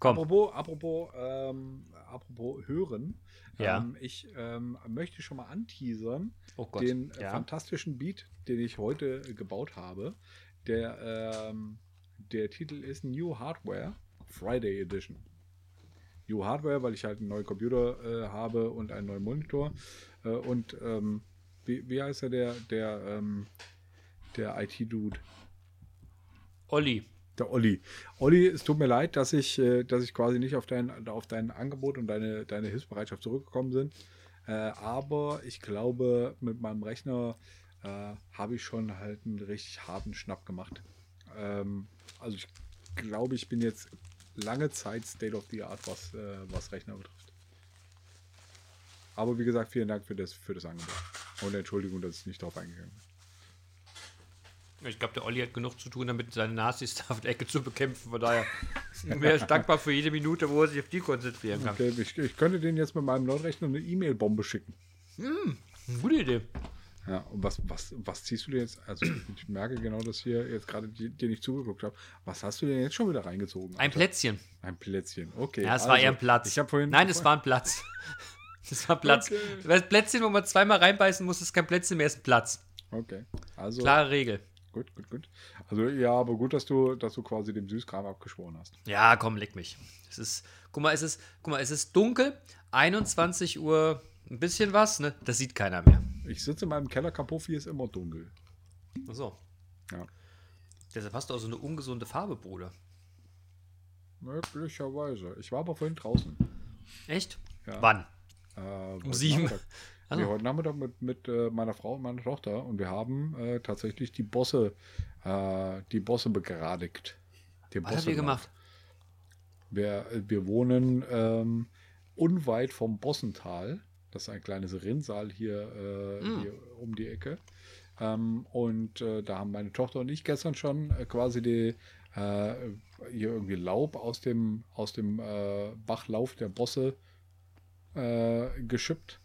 Komm. Apropos, apropos, ähm, apropos hören. Ja. Ähm, ich ähm, möchte schon mal anteasern, Oh Gott. den äh, ja. fantastischen Beat, den ich heute gebaut habe. Der, ähm, der Titel ist New Hardware Friday Edition. New Hardware, weil ich halt einen neuen Computer äh, habe und einen neuen Monitor. Äh, und ähm, wie, wie heißt er, der, der, ähm, der IT-Dude? Olli. Der Olli. Olli, es tut mir leid, dass ich, äh, dass ich quasi nicht auf dein, auf dein Angebot und deine, deine Hilfsbereitschaft zurückgekommen bin. Äh, aber ich glaube, mit meinem Rechner äh, habe ich schon halt einen richtig harten Schnapp gemacht. Ähm, also ich glaube, ich bin jetzt lange Zeit State of the Art, was, äh, was Rechner betrifft. Aber wie gesagt, vielen Dank für das, für das Angebot. Und Entschuldigung, dass ich nicht darauf eingegangen bin. Ich glaube, der Olli hat genug zu tun, damit seine Nazis (laughs) da auf der Ecke zu bekämpfen. Von daher (laughs) wäre ich dankbar für jede Minute, wo er sich auf die konzentrieren kann. Okay, ich, ich könnte den jetzt mit meinem neuen Rechner eine E-Mail-Bombe schicken. Gute Idee. Ja, und was, was, was ziehst du dir jetzt? Also, ich merke genau, dass hier jetzt gerade dir nicht zugeguckt habe. Was hast du denn jetzt schon wieder reingezogen? Ein Alter? Plätzchen. Ein Plätzchen, okay. Ja, es war eher ein Platz. Ich vorhin. Nein, es war ein Platz. (laughs) Es war Platz. Okay. Das Plätzchen, wo man zweimal reinbeißen muss, ist kein Plätzchen mehr, ist ein Platz. Okay, also. Klare Regel. Gut, gut, gut. Also, ja, aber gut, dass du, dass du quasi dem Süßkram abgeschworen hast. Ja, komm, leck mich. Es ist, guck mal, es ist, guck mal, es ist dunkel, 21 Uhr, ein bisschen was, ne? Das sieht keiner mehr. Ich sitze in meinem Keller, Kapuff, hier ist immer dunkel. Ach so. Ja. Deshalb hast du auch so eine ungesunde Farbe, Bruder. Möglicherweise. Ich war aber vorhin draußen. Echt? Ja. Wann? Äh, heute sieben. Also. Nee, heute Nachmittag mit, mit äh, meiner Frau und meiner Tochter und wir haben äh, tatsächlich die Bosse, äh, die Bosse begradigt. Den Was habt ihr Bosselauf. gemacht? Wir, wir wohnen ähm, unweit vom Bossental. Das ist ein kleines Rinnsal hier, äh, Mm. hier um die Ecke. Ähm, und äh, da haben meine Tochter und ich gestern schon äh, quasi die, äh, hier irgendwie Laub aus dem, aus dem äh, Bachlauf der Bosse äh, geschippt.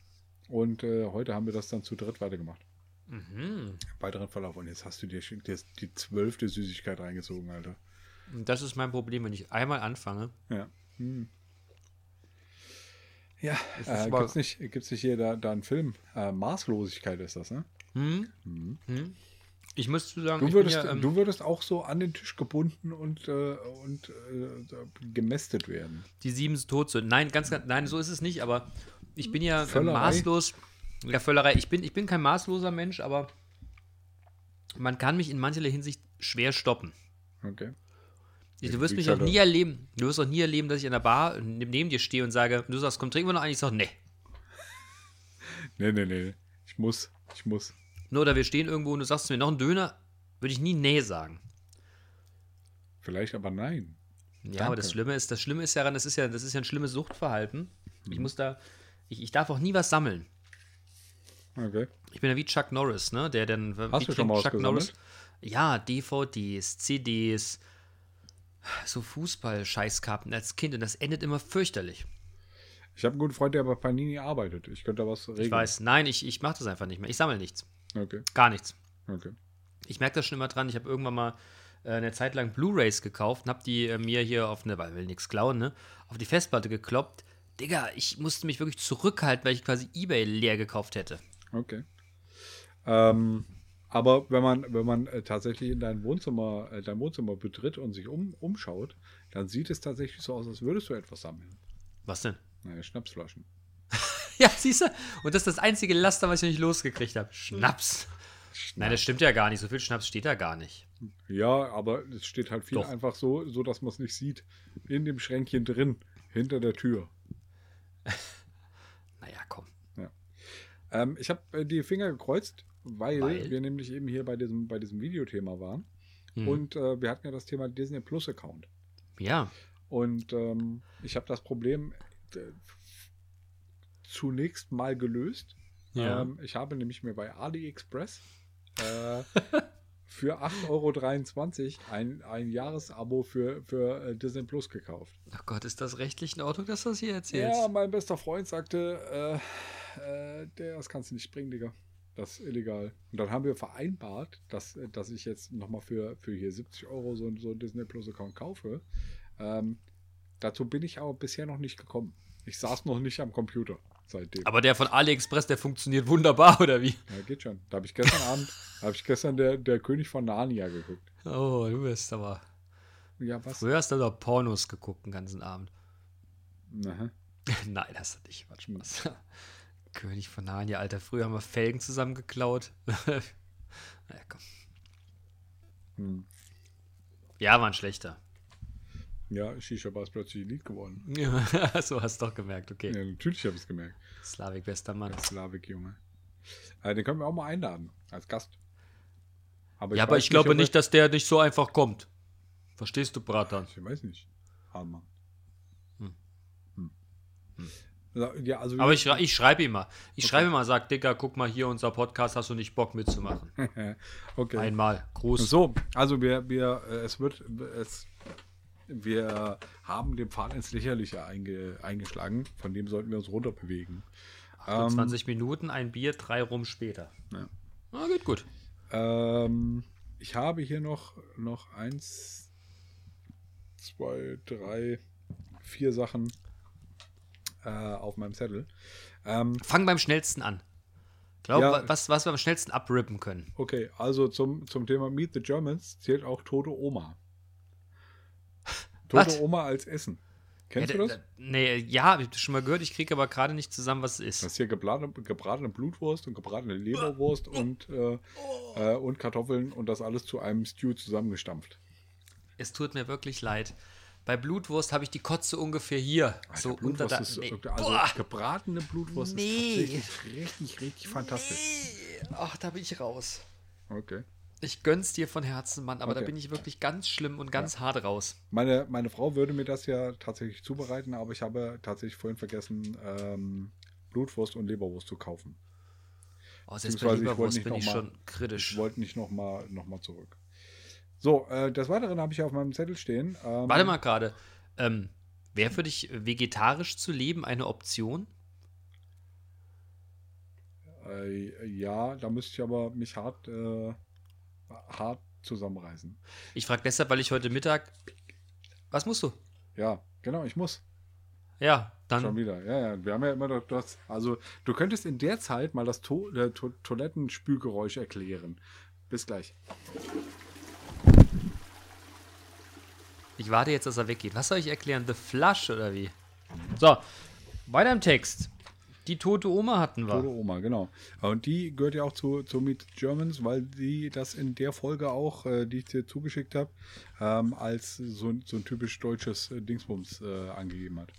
Und äh, heute haben wir das dann zu dritt weitergemacht. Mhm. Weiteren Verlauf. Und jetzt hast du dir das- die zwölfte Süßigkeit reingezogen, Alter. Das ist mein Problem, wenn ich einmal anfange. Ja. Hm. Ja, äh, aber- gibt's nicht, gibt's nicht hier da, da einen Film? Äh, Maßlosigkeit ist das, ne? Hm? Mhm. Hm? Ich muss zu sagen, Du würdest, ja, ähm, du würdest auch so an den Tisch gebunden und, äh, und äh, gemästet werden. die sieben Todsünden. Nein, ganz, ganz, nein, so ist es nicht, aber ich bin ja äh, Völlerei. maßlos. Ja, Völlerei. Ich bin, ich bin kein maßloser Mensch, aber man kann mich in mancherlei Hinsicht schwer stoppen. Okay. Du wirst mich auch nie erleben, du wirst auch nie erleben, dass ich an der Bar neben neben dir stehe und sage, du sagst, komm, trinken wir noch einen? Ich sage, nee. (laughs) Nee, nee, nee. Ich muss. Ich muss. Nur oder wir stehen irgendwo und du sagst mir noch einen Döner, würde ich nie nee sagen. Vielleicht aber nein. Ja, aber das Danke. Schlimme ist, das Schlimme ist ja daran, das ist ja, das ist ja ein schlimmes Suchtverhalten. Ich Mhm. muss da, ich, ich darf auch nie was sammeln. Okay. Ich bin ja wie Chuck Norris, ne? Der dann. Hast wie du schon mal was gesammelt? Ja, DVDs, CDs, so Fußball-Scheißkarten als Kind und das endet immer fürchterlich. Ich habe einen guten Freund, der bei Panini arbeitet. Ich könnte da was regeln. Ich weiß, nein, ich, ich mache das einfach nicht mehr. Ich sammle nichts. Okay. Gar nichts. Okay. Ich merke das schon immer dran. Ich habe irgendwann mal äh, eine Zeit lang Blu-Rays gekauft und habe die äh, mir hier auf eine, weil will nichts klauen, ne, auf die Festplatte gekloppt. Digga, ich musste mich wirklich zurückhalten, weil ich quasi Ebay leer gekauft hätte. Okay. Ähm, aber wenn man, wenn man äh, tatsächlich in dein Wohnzimmer, äh, dein Wohnzimmer betritt und sich um, umschaut, dann sieht es tatsächlich so aus, als würdest du etwas sammeln. Was denn? Naja, Schnapsflaschen. (laughs) Ja, siehst du? Und das ist das einzige Laster, was ich noch nicht losgekriegt habe. Schnaps. Nein, das stimmt ja gar nicht. So viel Schnaps steht da gar nicht. Ja, aber es steht halt viel Doch. einfach so, so dass man es nicht sieht. In dem Schränkchen drin, hinter der Tür. (laughs) Naja, komm. Ähm, ich habe äh, die Finger gekreuzt, weil, Weil? wir nämlich eben hier bei diesem, bei diesem Videothema waren. Mhm. Und äh, wir hatten ja das Thema Disney Plus Account. Ja. Und ähm, ich habe das Problem äh, zunächst mal gelöst. Ja. Ähm, ich habe nämlich mir bei AliExpress äh, (laughs) für 8,23 Euro ein, ein Jahresabo für, für äh, Disney Plus gekauft. Oh Gott, ist das rechtlich in Ordnung, dass du das hier erzählst? Ja, mein bester Freund sagte, äh, äh, der, das kannst du nicht bringen, Digga. Das ist illegal. Und dann haben wir vereinbart, dass, äh, dass ich jetzt nochmal für, für hier 70 Euro so, so einen Disney Plus Account kaufe. Ähm, dazu bin ich aber bisher noch nicht gekommen. Ich saß noch nicht am Computer seitdem. Aber der von AliExpress, der funktioniert wunderbar, (laughs) oder wie? Ja, geht schon. Da habe ich gestern (laughs) Abend, habe ich gestern der, der König von Narnia geguckt. Oh, du bist aber. Ja, was? Früher hast du doch Pornos geguckt den ganzen Abend. Aha. (laughs) Nein, hast du nicht. War Spaß. König von Narnia, Alter. Früher haben wir Felgen zusammen geklaut. (laughs) naja, komm. Hm. Ja, war ein schlechter. Ja, Shisha Bar ist plötzlich Lied geworden. Ja, (laughs) so hast du doch gemerkt, okay. Ja, natürlich habe ich es gemerkt. Slavik, bester Mann. Slavik, Junge. Äh, den können wir auch mal einladen, als Gast. Aber Ja, aber ich glaube nicht, dass der nicht so einfach kommt. Verstehst du, Bratan? Ich weiß nicht. Hammer. Hm. Hm. Ja, Ja, also Aber ich, ich schreibe ihm mal. Ich schreibe ihm mal, sag, Dicker, guck mal hier, unser Podcast, hast du nicht Bock mitzumachen? (laughs) okay. Einmal. Gruß. So, also wir, wir, äh, es wird, es, wir haben den Pfad ins Lächerliche einge, eingeschlagen, von dem sollten wir uns runterbewegen. 20 Minuten, ein Bier, drei rum später. Ja. Na, geht gut. Ähm, ich habe hier noch, noch eins, zwei, drei, vier Sachen äh, auf meinem Zettel. Ähm, Fang beim schnellsten an. Glaub, Ja. wa- was, was wir am schnellsten abrippen können. okay, also zum, zum Thema Meet the Germans zählt auch Tote Oma. Tote Was? Oma als Essen. Kennst ja, du das? Nee, ja, hab ich schon mal gehört, ich kriege aber gerade nicht zusammen, was es Das ist. ist hier gebratene, gebratene Blutwurst und gebratene Leberwurst und, äh, äh, und Kartoffeln und das alles zu einem Stew zusammengestampft. Es tut mir wirklich leid. Bei Blutwurst habe ich die Kotze ungefähr hier. so Alter, unter der. ist, nee. also Boah, gebratene Blutwurst Nee. ist tatsächlich richtig, richtig fantastisch. nee. Ach, da bin ich raus. Okay. Ich gönn's dir von Herzen, Mann, aber da Okay. bin ich wirklich ganz schlimm und ganz hart raus. Meine, meine Frau würde mir das ja tatsächlich zubereiten, aber ich habe tatsächlich vorhin vergessen, ähm, Blutwurst und Leberwurst zu kaufen. Oh, selbst bei ich Leberwurst nicht bin ich schon kritisch. Ich wollte nicht nochmal noch mal zurück. So, äh, des Weiteren habe ich auf meinem Zettel stehen. Ähm, Warte mal gerade. Ähm, Wäre für dich vegetarisch zu leben eine Option? Äh, ja, da müsste ich aber mich hart, äh, hart zusammenreißen. Ich frage deshalb, weil ich heute Mittag. Was musst du? Ja, genau, ich muss. Ja, Schon dann. wieder. Ja, ja. Wir haben ja immer doch das. Also, du könntest in der Zeit mal das to äh, to Toilettenspülgeräusch erklären. Bis gleich. Ich warte jetzt, dass er weggeht. Was soll ich erklären? The Flush oder wie? So, weiter im Text. Die tote Oma hatten wir. Tote Oma, genau. Und die gehört ja auch zu, zu Meet Germans, weil sie das in der Folge auch, äh, die ich dir zugeschickt habe, ähm, als so, ein- so ein typisch deutsches äh, Dingsbums äh, angegeben hat.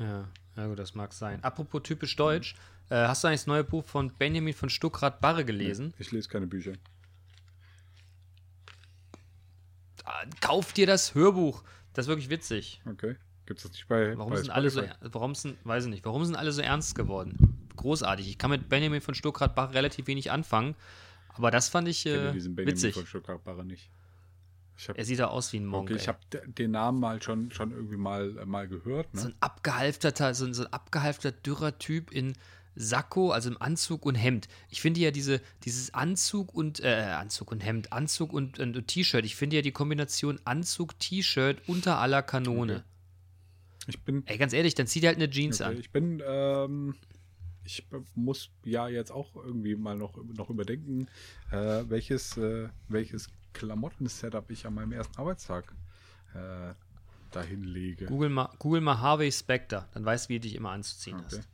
Ja, ja gut, das mag sein. Apropos typisch deutsch, äh, hast du eigentlich das neue Buch von Benjamin von Stuckrad-Barre gelesen? Ich lese keine Bücher. Ah, Kauf dir das Hörbuch. Das ist wirklich witzig. Okay. Gibt es das nicht bei. Warum bei sind alle so, warum sind, weiß ich nicht, warum sind alle so ernst geworden? Großartig. Ich kann mit Benjamin von Stuckrad-Barre relativ wenig anfangen, aber das fand ich Ich kenne äh, diesen Benjamin witzig. von Stuttgart-Barre nicht. Ich habe Er sieht da aus wie ein Monk. okay, ich ey. hab d- den Namen mal schon, schon irgendwie mal, äh, mal gehört. so Ne? ein abgehalfterter, so ein, so ein abgehalfterter, dürrer Typ in Sakko, also im Anzug und Hemd. Ich finde ja diese, dieses Anzug und, äh, Anzug und Hemd, Anzug und, und, und T-Shirt, ich finde ja die Kombination Anzug, T-Shirt unter aller Kanone. Ich bin. Ey, ganz ehrlich, dann zieh dir halt eine Jeans Okay, an. ich bin. Ähm, ich muss ja jetzt auch irgendwie mal noch, noch überdenken, äh, welches, äh, welches Klamotten-Setup ich an meinem ersten Arbeitstag äh, dahin lege. Google mal, Google mal Harvey Specter, dann weißt du, wie du dich immer anzuziehen Okay. hast.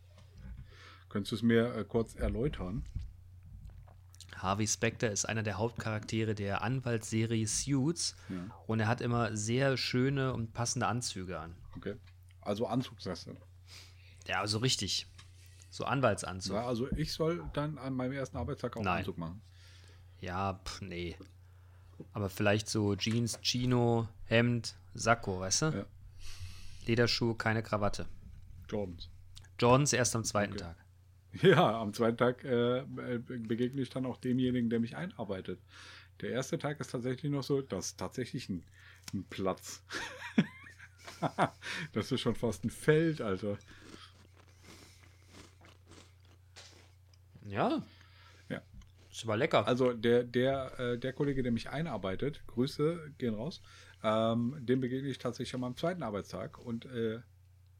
Könntest du es mir äh, kurz erläutern? Harvey Specter ist einer der Hauptcharaktere der Anwaltsserie Suits Ja. und er hat immer sehr schöne und passende Anzüge an. Okay. Also Anzugssasse. Ja, also richtig. So Anwaltsanzug. Ja, also ich soll dann an meinem ersten Arbeitstag auch Nein. Anzug machen. Ja, pff, nee. Aber vielleicht so Jeans, Chino, Hemd, Sakko, weißt du? Ja. Lederschuh, keine Krawatte. Jordans. Jordans erst am zweiten Okay. Tag. Ja, am zweiten Tag äh, begegne ich dann auch demjenigen, der mich einarbeitet. Der erste Tag ist tatsächlich noch so, das ist tatsächlich ein, ein Platz. (laughs) das ist schon fast ein Feld, Alter. Ja. Ja. Ist aber lecker. Also der, der, äh, der Kollege, der mich einarbeitet, Grüße gehen raus, ähm, dem begegne ich tatsächlich an meinem zweiten Arbeitstag und äh,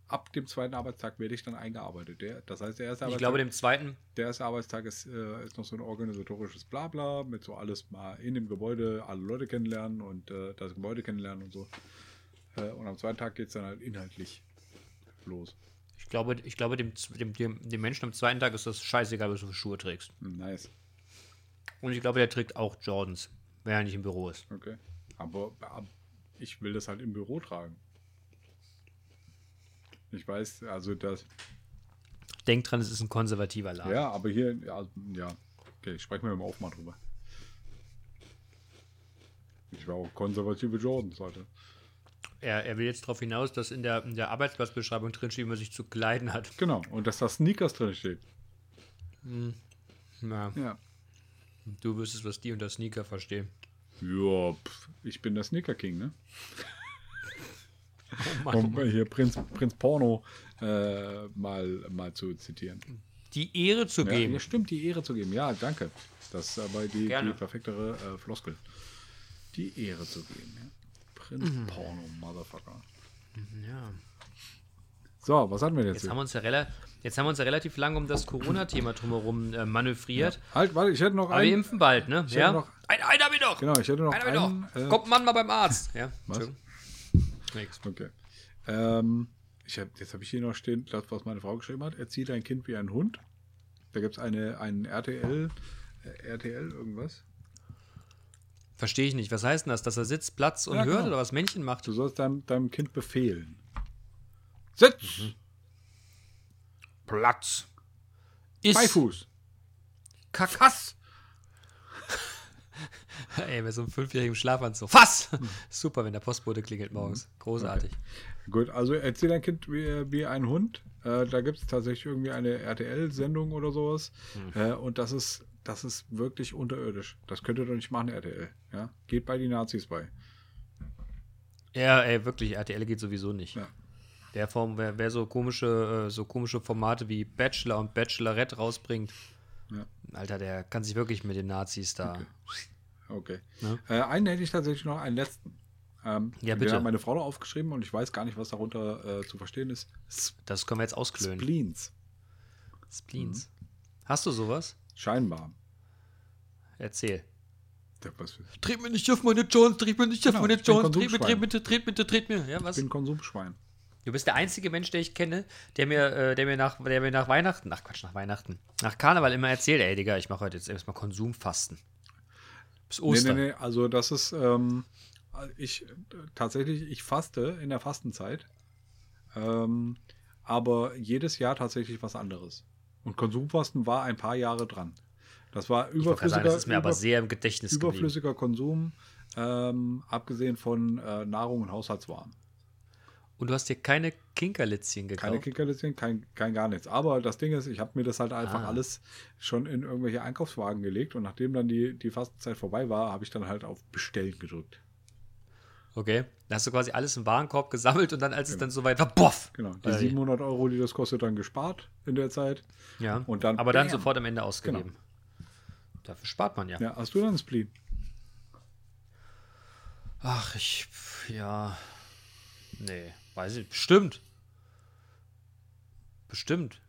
ab dem zweiten Arbeitstag werde ich dann eingearbeitet. Der, das heißt, der erste ich Arbeitstag, glaube, dem zweiten, der erste Arbeitstag ist, äh, ist noch so ein organisatorisches Blabla mit so alles mal in dem Gebäude, alle Leute kennenlernen und äh, das Gebäude kennenlernen und so. Äh, und am zweiten Tag geht es dann halt inhaltlich los. ich glaube, ich glaube dem, dem, dem, dem Menschen am zweiten Tag ist das scheißegal, was du für Schuhe trägst. Nice. Und ich glaube, der trägt auch Jordans, wenn er nicht im Büro ist. Okay. Aber, aber ich will das halt im Büro tragen. Ich weiß, also das. Denk dran, es ist ein konservativer Laden. Ja, aber hier, ja, ja. Okay, ich spreche mir im Auf mal drüber. Ich war auch konservative Jordans, Leute. Er, er will jetzt darauf hinaus, dass in der, in der Arbeitsplatzbeschreibung drinsteht, wie man sich zu kleiden hat. Genau, und dass da Sneakers drin steht. Ja, Ja. du wüsstest, was die unter Sneaker verstehen. Ja, pf, ich bin der Sneaker King, ne? (laughs) Oh Um hier Prinz, Prinz Porno äh, mal, mal zu zitieren. Die Ehre zu Ja, geben. ja, stimmt, die Ehre zu geben. Ja, danke. Das ist aber die, die perfektere äh, Floskel. Die Ehre zu geben. Ja. Prinz Mhm. Porno, Motherfucker. Ja. So, was hatten wir jetzt? Jetzt hier? haben, wir uns ja rela- jetzt haben wir uns ja relativ lange um das Corona-Thema drumherum äh, manövriert. Halt, warte, ich hätte noch Aber wir einen. impfen bald, ne? hätte Ja? noch- ein, einen hab ich noch! Genau, ich hätte noch einen ich einen. noch! Äh, Kommt Mann mal beim Arzt! Ja, Was? Nix. Okay. Ähm, ich hab, jetzt habe ich hier noch stehen, das, was meine Frau geschrieben hat. Erzieh dein Kind wie ein Hund. Da gibt es eine, einen RTL, äh, RTL irgendwas. Verstehe ich nicht. Was heißt denn das? Dass er sitzt, Platz und Ja, hört genau. oder was Männchen macht? Du sollst deinem, deinem Kind befehlen. Sitz! Mhm. Platz. Ist. Beifuß! Kack. (laughs) Ey, bei so einem fünfjährigen Schlafanzug. Fass! (laughs) Super, wenn der Postbote klingelt morgens. Großartig. Gut, also erzähl dein Kind wie, wie ein Hund. Äh, da gibt es tatsächlich irgendwie eine RTL-Sendung oder sowas. Äh, und das ist, das ist wirklich unterirdisch. Das könnt ihr doch nicht machen, RTL. Ja? Geht bei die Nazis bei. Ja, ey, wirklich, RTL geht sowieso nicht. Ja. Wer, Form, wer, wer so komische, äh, so komische Formate wie Bachelor und Bachelorette rausbringt, Ja. Alter, der kann sich wirklich mit den Nazis da. Okay. Ne? Äh, einen hätte ich tatsächlich noch, einen letzten. Ähm, Ja, den bitte. hat meine Frau noch aufgeschrieben und ich weiß gar nicht, was darunter äh, zu verstehen ist. S Das können wir jetzt ausklönen. Spleens. Spleens. Hast du sowas? Scheinbar. Erzähl. Dreht mir nicht auf meine Jones, dreht mir nicht auf Genau, meine Jones, dreht mir, dreht bitte, dreht bitte, dreht mir. Ja, was? ich bin Konsumschwein. Du bist der einzige Mensch, der ich kenne, der mir, äh, der mir nach, der mir nach Weihnachten, ach Quatsch, nach Weihnachten, nach Karneval immer erzählt, ey Digga, ich mache heute jetzt erstmal Konsumfasten. Bis Nee, Ostern. nee, nee, also das ist, ähm, ich tatsächlich, ich faste in der Fastenzeit, ähm, aber jedes Jahr tatsächlich was anderes. Und Konsumfasten war ein paar Jahre dran. Das war überflüssiger, sagen, das ist mir aber über- sehr im Gedächtnis geblieben. überflüssiger Konsum, ähm, abgesehen von äh, Nahrung und Haushaltswaren. Und du hast dir keine Kinkerlitzchen gekauft? Keine Kickerlitzchen, kein, kein gar nichts. Aber das Ding ist, ich habe mir das halt einfach Ah. alles schon in irgendwelche Einkaufswagen gelegt und nachdem dann die, die Fastenzeit vorbei war, habe ich dann halt auf Bestellen gedrückt. Okay. Da hast du quasi alles im Warenkorb gesammelt und dann, als es dann soweit war, boff! Genau, die Äh, 700 Euro, die das kostet, dann gespart in der Zeit. Ja. Und dann aber dann bam. sofort am Ende ausgegeben. Dafür spart man ja. Ja, hast du dann einen Spleen? Ach, ich. Ja. Nee, weiß ich. Bestimmt. Bestimmt.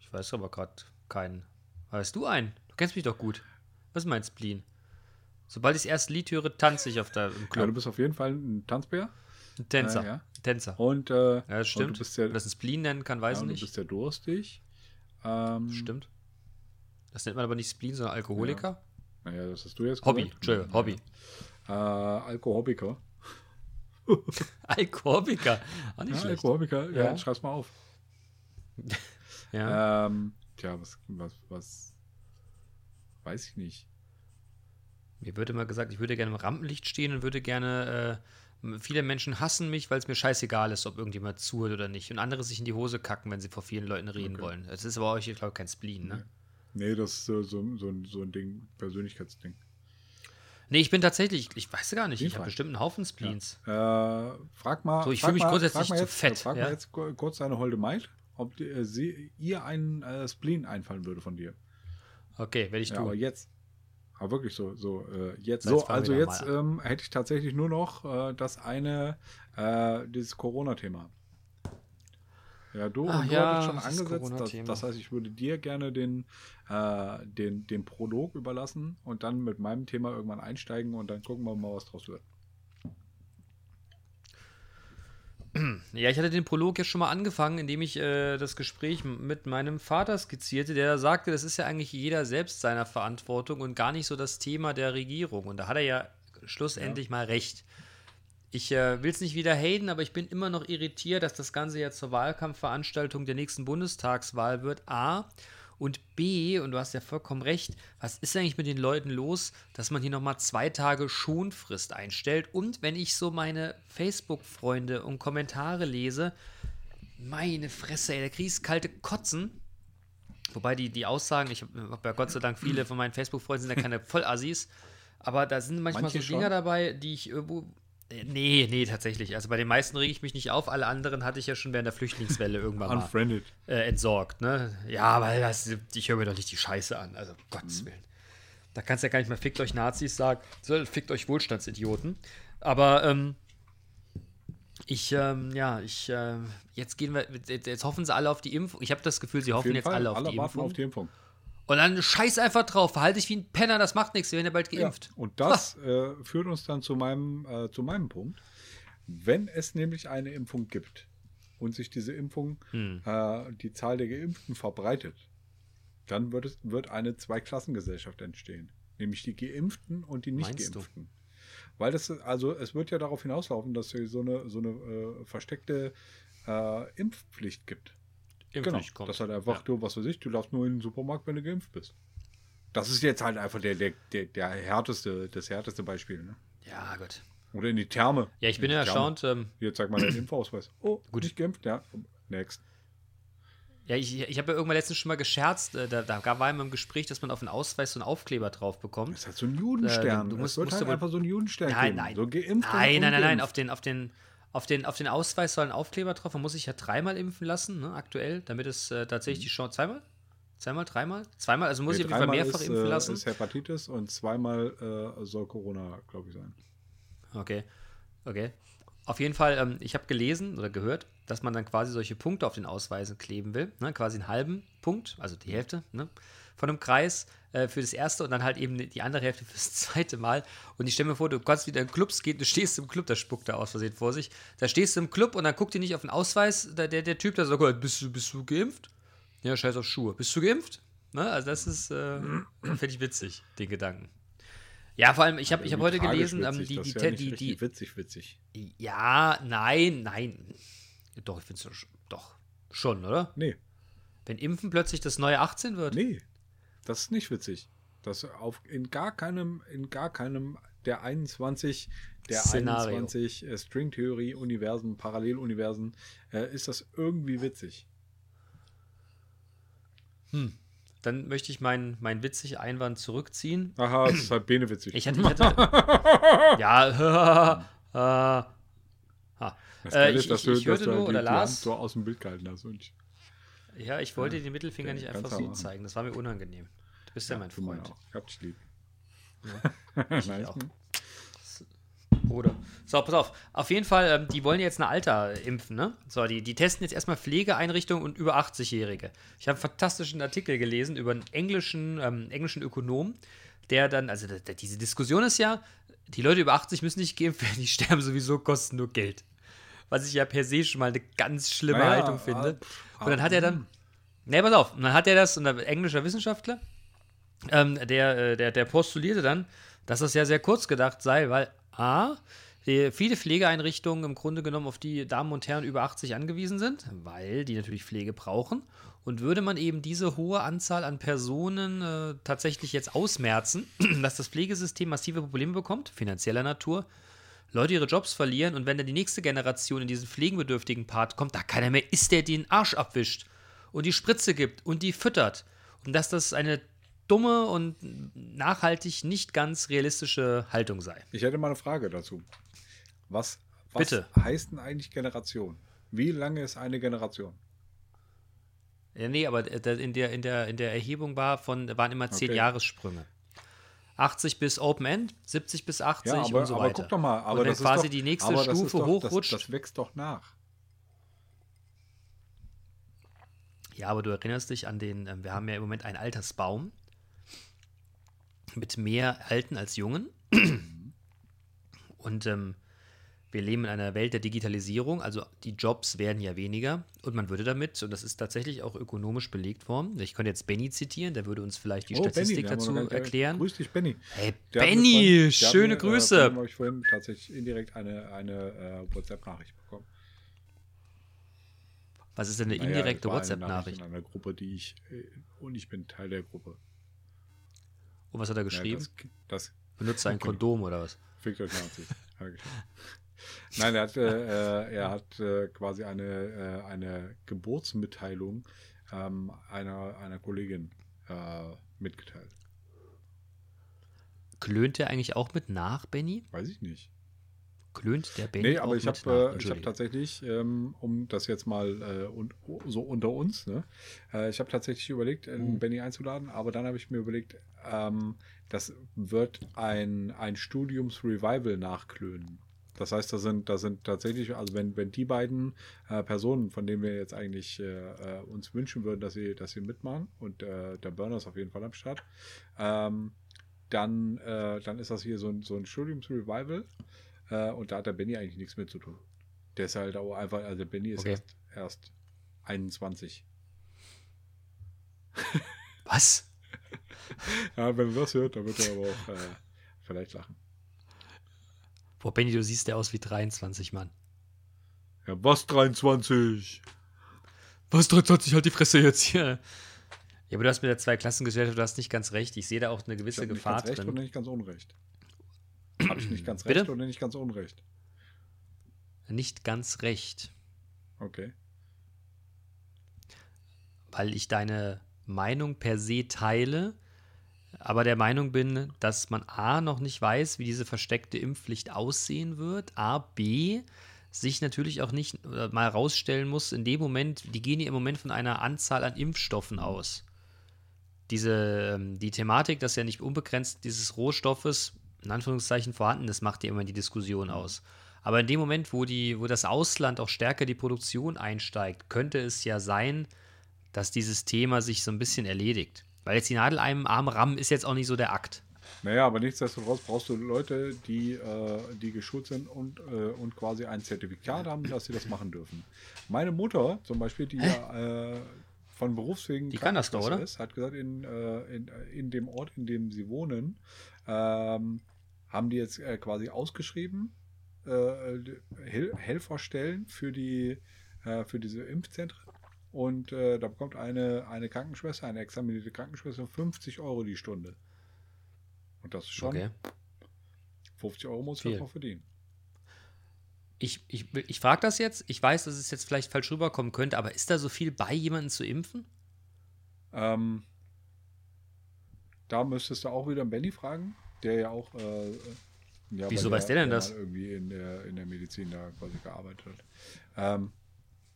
Ich weiß aber gerade keinen. Weißt du einen? Du kennst mich doch gut. Was ist mein Spleen? Sobald ich das erste Lied höre, tanze ich auf der, im Ja, du Club. bist auf jeden Fall ein Tanzbär. Ein Tänzer. Ja, ja. Tänzer. Und, äh, Ja, das und stimmt. du bist ja, das ein Spleen nennen kann, weiß ja, ich und du nicht. bist ja durstig. Ähm, Stimmt. Das nennt man aber nicht Spleen, sondern Alkoholiker. Naja, das hast du jetzt Hobby. Entschuldigung, Hobby. Äh, Alkohobiker. (laughs) Alkoholiker. Auch nicht Ja, schlecht. Alkohobiker, ja, Ja. schreib's mal auf. (laughs) Ja. Ähm, tja, was, was, was, weiß ich nicht. Mir wird immer gesagt, ich würde gerne im Rampenlicht stehen und würde gerne. Äh, viele Menschen hassen mich, weil es mir scheißegal ist, ob irgendjemand zuhört oder nicht. Und andere sich in die Hose kacken, wenn sie vor vielen Leuten reden wollen. Das ist aber euch, ich glaube, kein Spleen, ne? Nee, das ist so, so, so, ein- so ein Ding, Persönlichkeitsding. Nee, ich bin tatsächlich, ich weiß gar nicht, ich habe bestimmt einen Haufen Spleens. Äh, frag mal. So, ich frag fühl mich grundsätzlich zu jetzt, fett, Frag ja? mal jetzt ku- kurz deine holde Maid, ob die, äh, sie, ihr ein äh, Spleen einfallen würde von dir. Okay, werde ich Ja, tun. aber jetzt. Aber wirklich so, so, äh, jetzt. So, also jetzt ähm, hätte ich tatsächlich nur noch äh, das eine, äh, dieses Corona-Thema. Ja, du, Ach und du ja, hattest schon das angesetzt. Das, das heißt, ich würde dir gerne den, äh, den, den Prolog überlassen und dann mit meinem Thema irgendwann einsteigen und dann gucken wir mal, was draus wird. Ja, ich hatte den Prolog ja schon mal angefangen, indem ich äh, das Gespräch mit meinem Vater skizzierte, der sagte, das ist ja eigentlich jeder selbst seiner Verantwortung und gar nicht so das Thema der Regierung. Und da hat er ja schlussendlich mal recht. Ich äh, will es nicht wieder haten, aber ich bin immer noch irritiert, dass das Ganze ja zur Wahlkampfveranstaltung der nächsten Bundestagswahl wird. A. Und B, und du hast ja vollkommen recht, was ist eigentlich mit den Leuten los, dass man hier nochmal zwei Tage Schonfrist einstellt? Und wenn ich so meine Facebook-Freunde und Kommentare lese, meine Fresse, ey, da kriegst kalte Kotzen. Wobei die, die Aussagen, ich habe hab ja Gott sei Dank viele von meinen Facebook-Freunden sind ja keine (laughs) Vollassis, aber da sind manchmal Manche so Dinger schon. dabei, die ich irgendwo. Äh, Nee, nee, tatsächlich. Also bei den meisten rege ich mich nicht auf. Alle anderen hatte ich ja schon während der Flüchtlingswelle irgendwann mal äh, entsorgt. Ne? Ja, weil das, ich höre mir doch nicht die Scheiße an. Also, Gottes Willen. Da kannst du ja gar nicht mehr fickt euch Nazis sagen, sondern fickt euch Wohlstandsidioten. Aber ähm, ich, ähm, ja, ich, äh, jetzt gehen wir, jetzt, jetzt hoffen sie alle auf die Impfung. Ich habe das Gefühl, sie Auf hoffen jetzt Fall. alle auf Alle die Impfung. auf die Impfung. Und dann scheiß einfach drauf, verhalte dich wie ein Penner, das macht nichts, wir werden ja bald geimpft. Und das äh, führt uns dann zu meinem, äh, zu meinem Punkt. Wenn es nämlich eine Impfung gibt und sich diese Impfung, Hm. äh, die Zahl der Geimpften verbreitet, dann wird, es, wird eine Zweiklassengesellschaft entstehen. Nämlich die Geimpften und die? Nicht-Geimpften. Weil das, also es wird ja darauf hinauslaufen, dass es so eine, so eine äh, versteckte äh, Impfpflicht gibt. Genau. Das halt einfach, Ja. du, was weiß ich, du darfst nur in den Supermarkt, wenn du geimpft bist. Das ist jetzt halt einfach der, der, der, der härteste, das härteste Beispiel. Ne? ja, gut. Oder in die Therme. Ja, ich bin In ja erstaunt. Ähm, Hier, zeig mal deinen Impfausweis. (clears throat) Oh, Gut. Nicht geimpft? Ja. Next. Ja, ich, ich habe ja irgendwann letztens schon mal gescherzt, äh, da, da war immer im Gespräch, dass man auf den Ausweis so einen Aufkleber drauf bekommt. Das ist halt so ein Judenstern. Äh, du musst- wird musst halt einfach so ein Judenstern Nein, geben. nein. So geimpft Nein, nein, nein, nein. Auf den, auf, den, auf, den, auf den Ausweis soll ein Aufkleber drauf. Man muss sich ja dreimal impfen lassen, ne, aktuell, damit es äh, tatsächlich die Chance. Zweimal? Zweimal, dreimal? Zweimal, also muss Nee, ich auf jeden Fall mehrfach ist, impfen äh, lassen. ist Hepatitis und zweimal äh, soll Corona, glaube ich, sein. Okay, okay. Auf jeden Fall, ähm, ich habe gelesen oder gehört, dass man dann quasi solche Punkte auf den Ausweisen kleben will. Ne? Quasi einen halben Punkt, also die Hälfte, ne? Von einem Kreis äh, für das erste und dann halt eben die andere Hälfte (laughs) fürs zweite Mal. Und ich stelle mir vor, du kannst wieder in Clubs gehen, du stehst im Club, da spuckt er aus Versehen vor sich. Da stehst du im Club und dann guckt dir nicht auf den Ausweis, der, der, der Typ, der sagt, bist du, bist du geimpft? Ja, scheiß auf Schuhe. Bist du geimpft? Ne? Also das ist, äh, (clears throat) finde ich witzig, den Gedanken. Ja, vor allem, ich habe ich hab heute gelesen, ähm, die, die, ja die, die, die, witzig, witzig. Ja, nein, nein. Doch, ich finde es doch schon, oder? Nee. Wenn Impfen plötzlich das neue 18 wird. Nee, das ist nicht witzig. Das auf in gar keinem, in gar keinem der 21, der Szenario. 21 äh, Stringtheorie, Universen, Paralleluniversen, äh, ist das irgendwie witzig. Hm. Dann möchte ich meinen mein witzig Einwand zurückziehen. Aha, das ist halt Bene witzig. Ich hätte, ich hätte (laughs) ja, (laughs) äh, ha. das äh, Geile ich, ist, dass ich, du, ich dass hörte du nur, oder Hand so aus dem Bild gehalten hast. Und ja, ich wollte den Mittelfinger Ja, nicht einfach so machen. zeigen. Das war mir unangenehm. Du bist ja, mein du mein Freund. Ich hab dich lieb. (laughs) Ich Nein, auch. Bruder. So, pass auf. Auf jeden Fall, ähm, die wollen jetzt eine Alter impfen, ne? So, die, die testen jetzt erstmal Pflegeeinrichtungen und über 80-Jährige. Ich habe einen fantastischen Artikel gelesen über einen englischen, ähm, englischen Ökonom, der dann, also diese Diskussion ist ja, die Leute über 80 müssen nicht geimpft werden, die (laughs) sterben sowieso, kosten nur Geld. Was ich ja per se schon mal eine ganz schlimme Naja, Haltung finde. ah, pff, und dann hat er dann, ne, pass auf, und dann hat er das, und ein englischer Wissenschaftler, ähm, der, äh, der, der postulierte dann, dass das ja sehr kurz gedacht sei, weil A, viele Pflegeeinrichtungen im Grunde genommen auf die Damen und Herren über 80 angewiesen sind, weil die natürlich Pflege brauchen. Und würde man eben diese hohe Anzahl an Personen äh, tatsächlich jetzt ausmerzen, (clears throat) dass das Pflegesystem massive Probleme bekommt, finanzieller Natur, Leute ihre Jobs verlieren und wenn dann die nächste Generation in diesen pflegebedürftigen Part kommt, da keiner mehr ist, der den Arsch abwischt und die Spritze gibt und die füttert. Und dass das eine dumme und nachhaltig nicht ganz realistische Haltung sei. Ich hätte mal eine Frage dazu. Was, was Bitte. heißt denn eigentlich Generation? Wie lange ist eine Generation? Ja, nee, aber in der, in der, in der Erhebung war von, waren immer 10 Okay. Jahressprünge. 80 bis Open End, 70 bis 80 Ja, aber, und so aber weiter. guck doch mal. Aber und das quasi doch, die nächste aber Stufe doch, hochrutscht. Das, das wächst doch nach. Ja, aber du erinnerst dich an den, ähm, wir haben ja im Moment einen Altersbaum mit mehr Alten als Jungen. Und ähm, wir leben in einer Welt der Digitalisierung, also die Jobs werden ja weniger und man würde damit, und das ist tatsächlich auch ökonomisch belegt worden, ich könnte jetzt Benny zitieren, der würde uns vielleicht die Oh, Statistik Benny, dazu erklären. Grüß dich, Benny. Hey, Der Benny, vorhin- schöne mir, Äh, Grüße. von dem habe ich vorhin tatsächlich indirekt eine, eine äh, WhatsApp-Nachricht bekommen. Was ist denn eine Naja, indirekte eine WhatsApp-Nachricht? In einer Gruppe, die ich, äh, und ich bin Teil der Gruppe. Und was hat er Ja, geschrieben? das, das Benutzt er ein (laughs) okay. Kondom oder was? fickt euch Nazis. Er. Nein, er hat, äh, äh, er hat äh, quasi eine, äh, eine Geburtsmitteilung ähm, einer, einer Kollegin äh, mitgeteilt. Klönt der eigentlich auch mit nach, Benny? Weiß ich nicht. Klönt der Benny Nee, auch aber ich mit habe äh, ich hab Entschuldige. tatsächlich, ähm, um das jetzt mal äh, un, so unter uns, ne? äh, ich habe tatsächlich überlegt, äh, Mhm. Benny einzuladen, aber dann habe ich mir überlegt, ähm, das wird ein, ein Studiums-Revival nachklönen. Das heißt, da sind, da sind tatsächlich, also wenn, wenn die beiden äh, Personen, von denen wir jetzt eigentlich äh, äh, uns wünschen würden, dass sie, dass sie mitmachen, und äh, der Burner ist auf jeden Fall am Start, ähm, dann, äh, dann ist das hier so ein, so ein Studiums-Revival. Äh, und da hat der Benny eigentlich nichts mit zu tun. Der ist halt auch einfach, also Benny ist Okay. erst, erst 21. Was? (laughs) Ja, wenn er das hört, dann wird er aber auch vielleicht lachen. Boah, Benny, du siehst ja aus wie 23, Mann. Ja, was 23? Was, 23, halt die Fresse jetzt hier. Ja, aber du hast mit der Zweiklassengesellschaft, du hast nicht ganz recht. Ich sehe da auch eine Ich gewisse habe nicht Gefahr ganz recht drin. oder nicht ganz unrecht? (clears throat) Habe ich nicht ganz Bitte? recht oder nicht ganz unrecht? Nicht ganz recht, Okay. weil ich deine Meinung per se teile, aber der Meinung bin, dass man A noch nicht weiß, wie diese versteckte Impfpflicht aussehen wird, A, B, sich natürlich auch nicht äh, mal rausstellen muss, in dem Moment, die gehen ja im Moment von einer Anzahl an Impfstoffen aus. Diese, ähm, die Thematik, dass ja nicht unbegrenzt dieses Rohstoffes in Anführungszeichen vorhanden ist, macht ja immer die Diskussion aus. Aber in dem Moment, wo, die, wo das Ausland auch stärker die Produktion einsteigt, könnte es ja sein, dass dieses Thema sich so ein bisschen erledigt. Weil jetzt die Nadel einem Arm rammen ist jetzt auch nicht so der Akt. Naja, aber nichtsdestotrotz brauchst du Leute, die, äh, die geschult sind und, äh, und quasi ein Zertifikat haben, dass sie das machen dürfen. Meine Mutter zum Beispiel, die ja äh, von Berufswegen Die kann das doch, oder? ist, hat gesagt, in, äh, in, in dem Ort, in dem sie wohnen, ähm, haben die jetzt äh, quasi ausgeschrieben, äh, Hel Helferstellen für, die, äh, für diese Impfzentren. Und äh, da bekommt eine, eine Krankenschwester, eine examinierte Krankenschwester 50 Euro die Stunde. Und das ist schon Okay. 50 Euro muss ich auch verdienen. Ich, ich, ich frage das jetzt. Ich weiß, dass es jetzt vielleicht falsch rüberkommen könnte, aber ist da so viel bei, jemanden zu impfen? Ähm, da müsstest du auch wieder Benny fragen, der ja auch. Äh, äh, ja, Wieso weiß der denn der das? Irgendwie in der, in der Medizin da quasi gearbeitet hat. Ähm,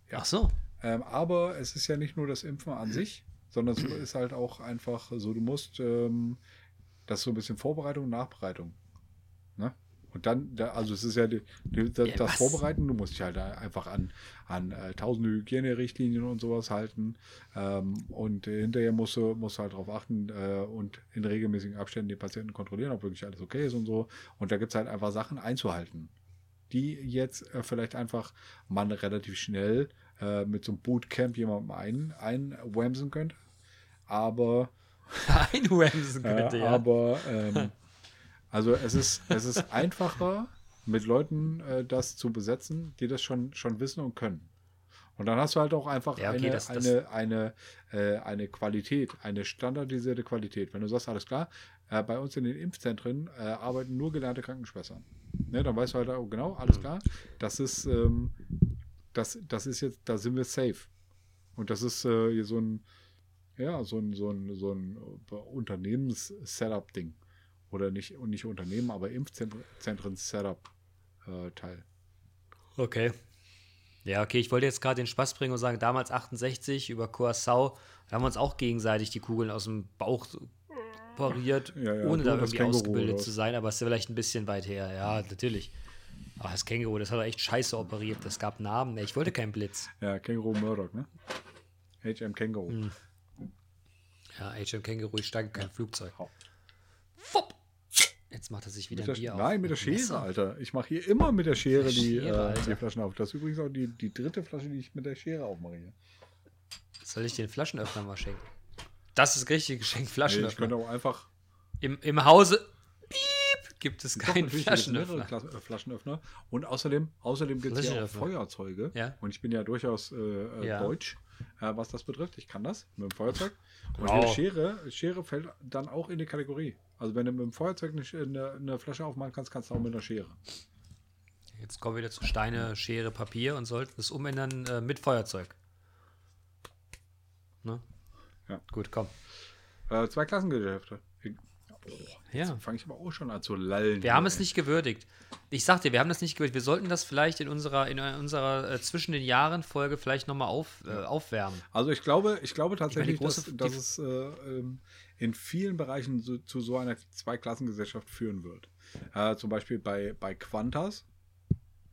Ja. Ach so. Ähm, aber es ist ja nicht nur das Impfen an sich, sondern es ist halt auch einfach so, du musst, ähm, das so ein bisschen Vorbereitung und Nachbereitung. Ne? Und dann, da, also es ist ja die, die, das, Ja, das? Vorbereiten, du musst dich halt einfach an, an äh, tausende Hygienerichtlinien und sowas halten. Ähm, und hinterher musst du, musst du halt darauf achten äh, und in regelmäßigen Abständen die Patienten kontrollieren, ob wirklich alles okay ist und so. Und da gibt es halt einfach Sachen einzuhalten, die jetzt äh, vielleicht einfach man relativ schnell äh, mit so einem Bootcamp jemandem ein, einwämsen könnte. Aber (laughs) Einwämsen äh, könnte, ja. Aber ähm, also es ist, es ist einfacher, mit Leuten äh, das zu besetzen, die das schon, schon wissen und können. Und dann hast du halt auch einfach Ja, okay, eine, das- das- eine, eine, äh, eine Qualität, eine standardisierte Qualität. Wenn du sagst, alles klar, äh, bei uns in den Impfzentren äh, arbeiten nur gelernte Krankenschwestern. Ne, dann weißt du halt auch genau, alles klar, das ist, ähm, das, das ist jetzt, da sind wir safe. Und das ist äh, hier so ein, ja, so ein, so ein, so ein äh, Unternehmens-Setup-Ding. Oder nicht, und nicht Unternehmen, aber Impfzentren-Setup-Teil. Okay. Ja, okay, ich wollte jetzt gerade den Spaß bringen und sagen, damals 68 über Curacao, da haben wir uns auch gegenseitig die Kugeln aus dem Bauch pariert, Ja, ja, ohne da irgendwie ausgebildet zu sein, aber es ist ja vielleicht ein bisschen weit her. Ja, natürlich. Ach, das Känguru, das hat er echt scheiße operiert. Das gab Namen. Ich wollte keinen Blitz. Ja, Känguru Murdoch, ne? HM Känguru. Hm. Ja, HM Känguru, ich steige kein Flugzeug. Fupp. Jetzt macht er sich wieder Mit der, Bier auf. nein, mit der Schere, Messer. Alter. Ich mache hier immer mit der Schere, der die, Schere, äh, Alter. die Flaschen auf. Das ist übrigens auch die, die dritte Flasche, die ich mit der Schere aufmache hier. Soll ich den Flaschenöffner mal schenken? Das ist richtig Geschenk, Nee, ich Flaschenöffner. könnte auch einfach. Im, Im Hause gibt es Doch, keinen mehrere Flaschenöffner. Äh, Flaschenöffner. Und außerdem, außerdem gibt es ja auch. Feuerzeuge. Ja. Und ich bin ja durchaus äh, äh, Ja. deutsch, äh, was das betrifft. Ich kann das mit dem Feuerzeug. Und Wow. die Schere, Schere fällt dann auch in die Kategorie. Also wenn du mit dem Feuerzeug eine, eine, eine Flasche aufmachen kannst, kannst du auch mit einer Schere. Jetzt kommen wir wieder zu Steine, Schere, Papier und sollten es umändern äh, mit Feuerzeug. Ne? Ja. Gut, komm. Äh, zwei Klassengeschäfte. Ich- Ja. Fange ich aber auch schon an zu lallen. Wir haben es nicht gewürdigt. Ich sag dir, wir haben das nicht gewürdigt. Wir sollten das vielleicht in unserer, in unserer äh, zwischen den Jahren Folge vielleicht nochmal auf, äh, aufwärmen. Also ich glaube, ich glaube tatsächlich, große- dass, dass es äh, ähm, in vielen Bereichen so, zu so einer Zweiklassengesellschaft führen wird. Äh, zum Beispiel bei, bei Qantas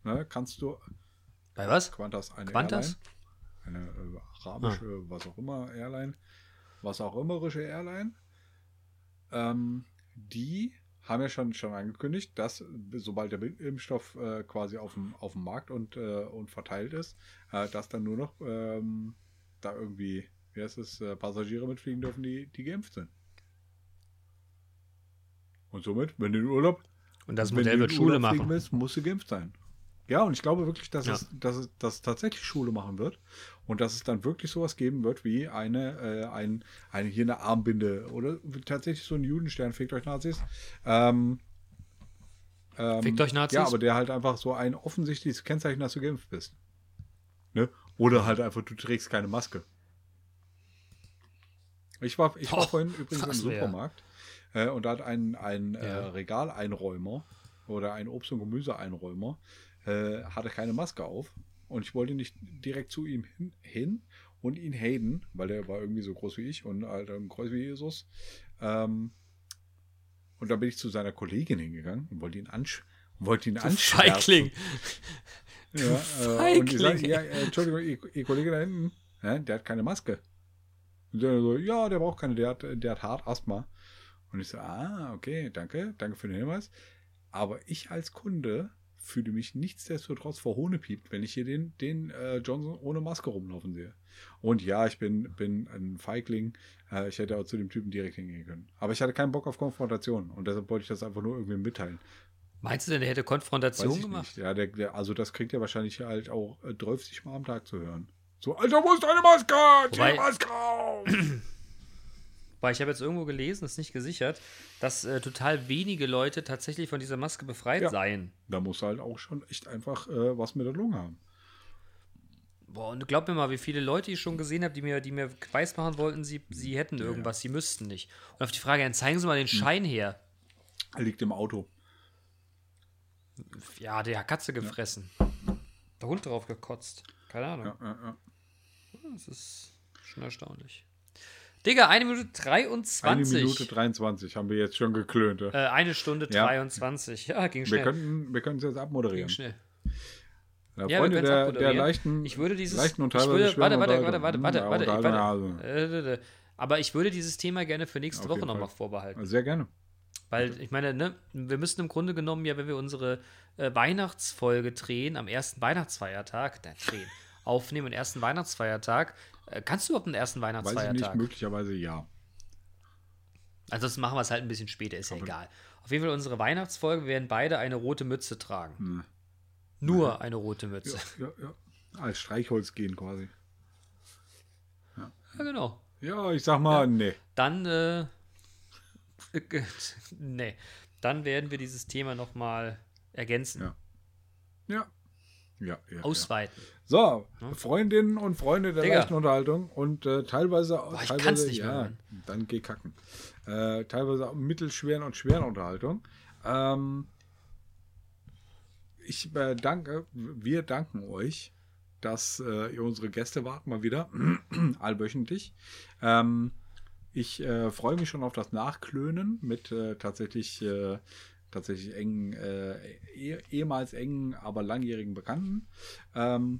ne, kannst du Bei was? Qantas eine Qantas? Airline, eine äh, arabische, was auch immer Airline, was auch immerische Airline, ähm, die haben ja schon, schon angekündigt, dass sobald der Impfstoff äh, quasi auf dem, auf dem Markt und, äh, und verteilt ist, äh, dass dann nur noch ähm, da irgendwie, wie heißt es, äh, Passagiere mitfliegen dürfen, die, die geimpft sind. Und somit, wenn du in Urlaub Und das Modell wird Schule Urlaub machen. Willst, musst du geimpft sein. Ja, und ich glaube wirklich, dass, Ja. es, dass, es, dass es tatsächlich Schule machen wird und dass es dann wirklich sowas geben wird wie eine, äh, ein, eine hier eine Armbinde oder tatsächlich so ein Judenstern, fickt euch Nazis. Ähm, ähm, Fickt euch Nazis? Ja, aber der halt einfach so ein offensichtliches Kennzeichen, dass du geimpft bist. Ne? Oder halt einfach, du trägst keine Maske. Ich war, ich war Boah, vorhin übrigens im Supermarkt äh, und da hat ein, ein äh, Ja. Regaleinräumer oder ein Obst- und Gemüseeinräumer äh, hatte keine Maske auf und ich wollte nicht direkt zu ihm hin, hin und ihn haten, weil der war irgendwie so groß wie ich und halt ein Kreuz wie Jesus. Ähm, und dann bin ich zu seiner Kollegin hingegangen und wollte ihn, ansch wollte ihn anschwärzen. Feigling. Ja, äh, und die sagt, Feigling. ja, äh, Entschuldigung, ihr, ihr Kollege da hinten, ja, der hat keine Maske. Und der so, ja, der braucht keine, der hat, der hat hart Asthma. Und ich so, ah, okay, danke, danke für den Hinweis. Aber ich als Kunde fühle mich nichtsdestotrotz vor Hohne piept, wenn ich hier den, den äh, Johnson ohne Maske rumlaufen sehe. Und ja, ich bin, bin ein Feigling. Äh, ich hätte auch zu dem Typen direkt hingehen können. Aber ich hatte keinen Bock auf Konfrontation. Und deshalb wollte ich das einfach nur irgendwie mitteilen. Meinst du denn, der hätte Konfrontation gemacht? nicht. Ja, der, der, also das kriegt er wahrscheinlich halt auch äh, 30 Mal am Tag zu hören. So, Alter, wo ist deine Maske? Wobei- die Maske auf! (clears throat) Weil ich habe jetzt irgendwo gelesen, ist nicht gesichert, dass äh, total wenige Leute tatsächlich von dieser Maske befreit Ja. seien. da muss halt auch schon echt einfach äh, was mit der Lunge haben. Boah, und glaub mir mal, wie viele Leute ich schon gesehen habe, die mir, die mir weiß machen wollten, sie, sie hätten irgendwas, sie müssten nicht. Und auf die Frage, dann zeigen Sie mal den Schein her. Er liegt im Auto. Ja, der hat Katze gefressen. Der Hund drauf gekotzt. Keine Ahnung. Ja, ja, ja. Das ist schon erstaunlich. Digga, eine Minute 23. Eine Minute 23 haben wir jetzt schon geklönt. Äh, eine Stunde Ja. 23. Ja, ging Wir schnell. könnten wir können es jetzt abmoderieren. ging schnell. Ja, Ja, wir Freunde der, der leichten, Ich würde dieses. leichten und ich teilweise würde, warte, schweren warte, warte, Unterhaltung. warte, warte, Hm, warte, warte, Unterhaltung, äh. Aber ich würde dieses Thema gerne für nächste Auf Woche nochmal vorbehalten. Sehr gerne. Weil ich meine, ne, wir müssen im Grunde genommen ja, wenn wir unsere äh, Weihnachtsfolge drehen, am ersten Weihnachtsfeiertag, da drehen, (laughs) aufnehmen, am ersten Weihnachtsfeiertag. Äh, kannst du überhaupt einen ersten Weiß ich nicht, Weihnachtsfeiertag? möglicherweise ja. Ansonsten machen wir es halt ein bisschen später, ist ja egal. Auf jeden Fall unsere Weihnachtsfolge, wir werden beide eine rote Mütze tragen. Hm. Nur eine rote Mütze. Ja, ja. Als Streichholz gehen quasi. Ja, genau. Ja, ich sag mal, nee. Dann, äh, (laughs) nee, dann werden wir dieses Thema nochmal ergänzen, Ja. Ja. Ja, ja. ausweiten. So, Freundinnen und Freunde der Digga. leichten Unterhaltung und äh, teilweise, ich teilweise kann's nicht mehr hören. dann geh kacken. Äh, teilweise auch mittelschweren und schweren Unterhaltung. Ähm, ich äh, danke, wir danken euch, dass äh, ihr unsere Gäste wart, mal wieder, (clears throat) allwöchentlich. Ähm, ich äh, freue mich schon auf das Nachklönen mit äh, tatsächlich, tatsächlich engen, äh, eh, ehemals engen, aber langjährigen Bekannten. Ähm,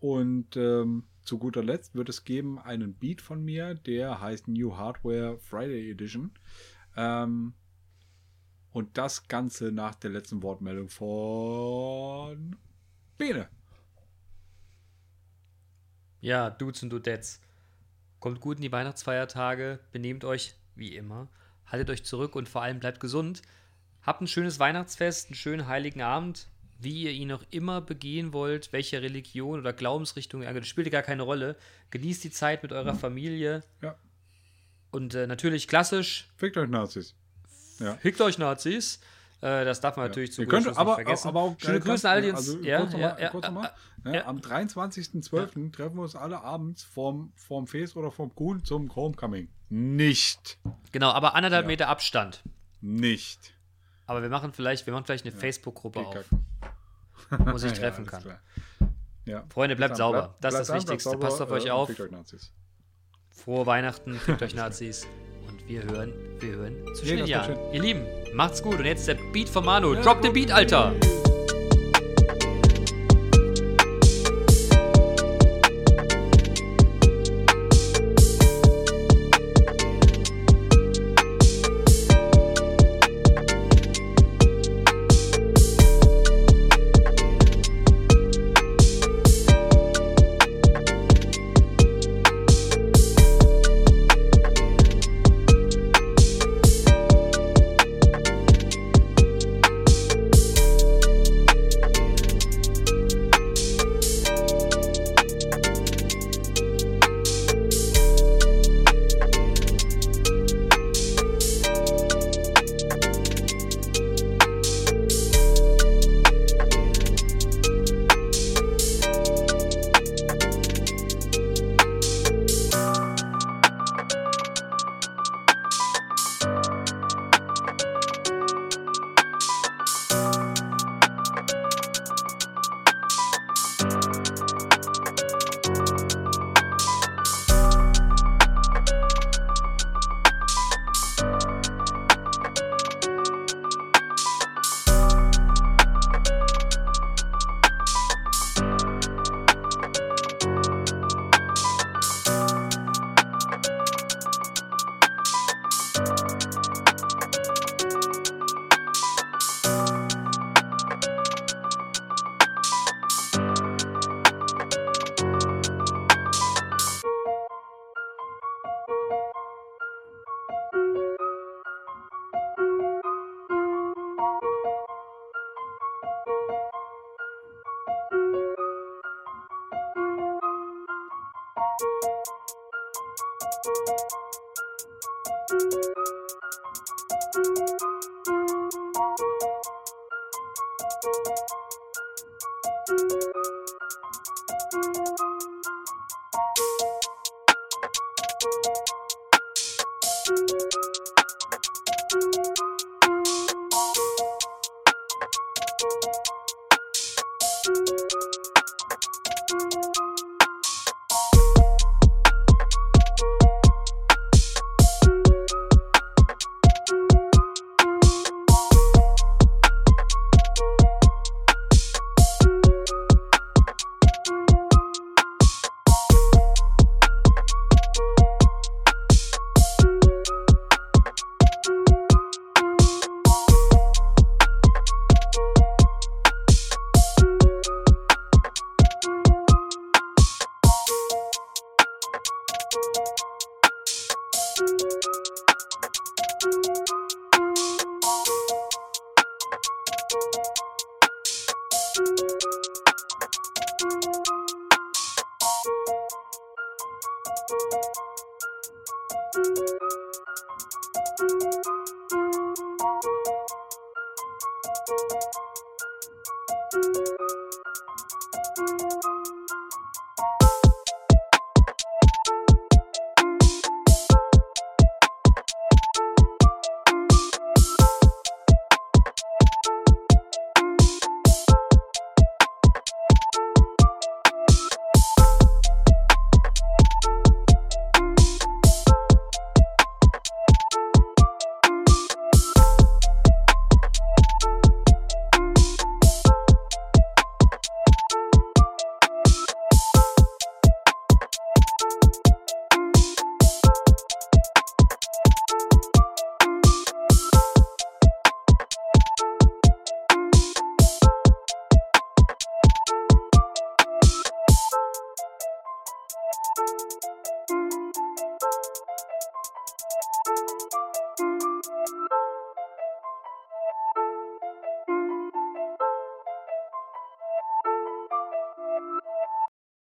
und ähm, zu guter Letzt wird es geben einen Beat von mir, der heißt New Hardware Friday Edition. Ähm, und das Ganze nach der letzten Wortmeldung von Bene. Ja, Dudes und Dudettes. Kommt gut in die Weihnachtsfeiertage, benehmt euch wie immer, haltet euch zurück und vor allem bleibt gesund. Habt ein schönes Weihnachtsfest, einen schönen heiligen Abend, wie ihr ihn auch immer begehen wollt, welche Religion oder Glaubensrichtung ihr angehört, spielt gar keine Rolle. Genießt die Zeit mit eurer Familie Ja, und äh, natürlich klassisch, fickt euch Nazis. Ja. hickt euch Nazis. Äh, das darf man natürlich zu könnt, aber, nicht vergessen. aber auch Schöne Grüße an all die uns. also ja, kurz noch ja, ja, kurz noch mal, äh, ne, ja. Am 23.12. treffen wir uns alle abends vorm, vorm Fes oder vorm Kuhn zum Homecoming. Nicht. Genau, aber anderthalb Ja. Meter Abstand. Nicht. Aber wir machen vielleicht, wir machen vielleicht eine Facebook-Gruppe Geh auf, wo sich (laughs) Ja, treffen alles kann. Ja. Freunde, bleibt sauber. dann. Das ist das Wichtigste. bleibt Passt sauber, auf euch äh, auf. fickt euch Nazis. Frohe Weihnachten, fickt euch Nazis. Und wir hören, wir hören zwischen Nee. Ihr Lieben, macht's gut. Und jetzt der Beat von Manu. Drop den Beat, Alter.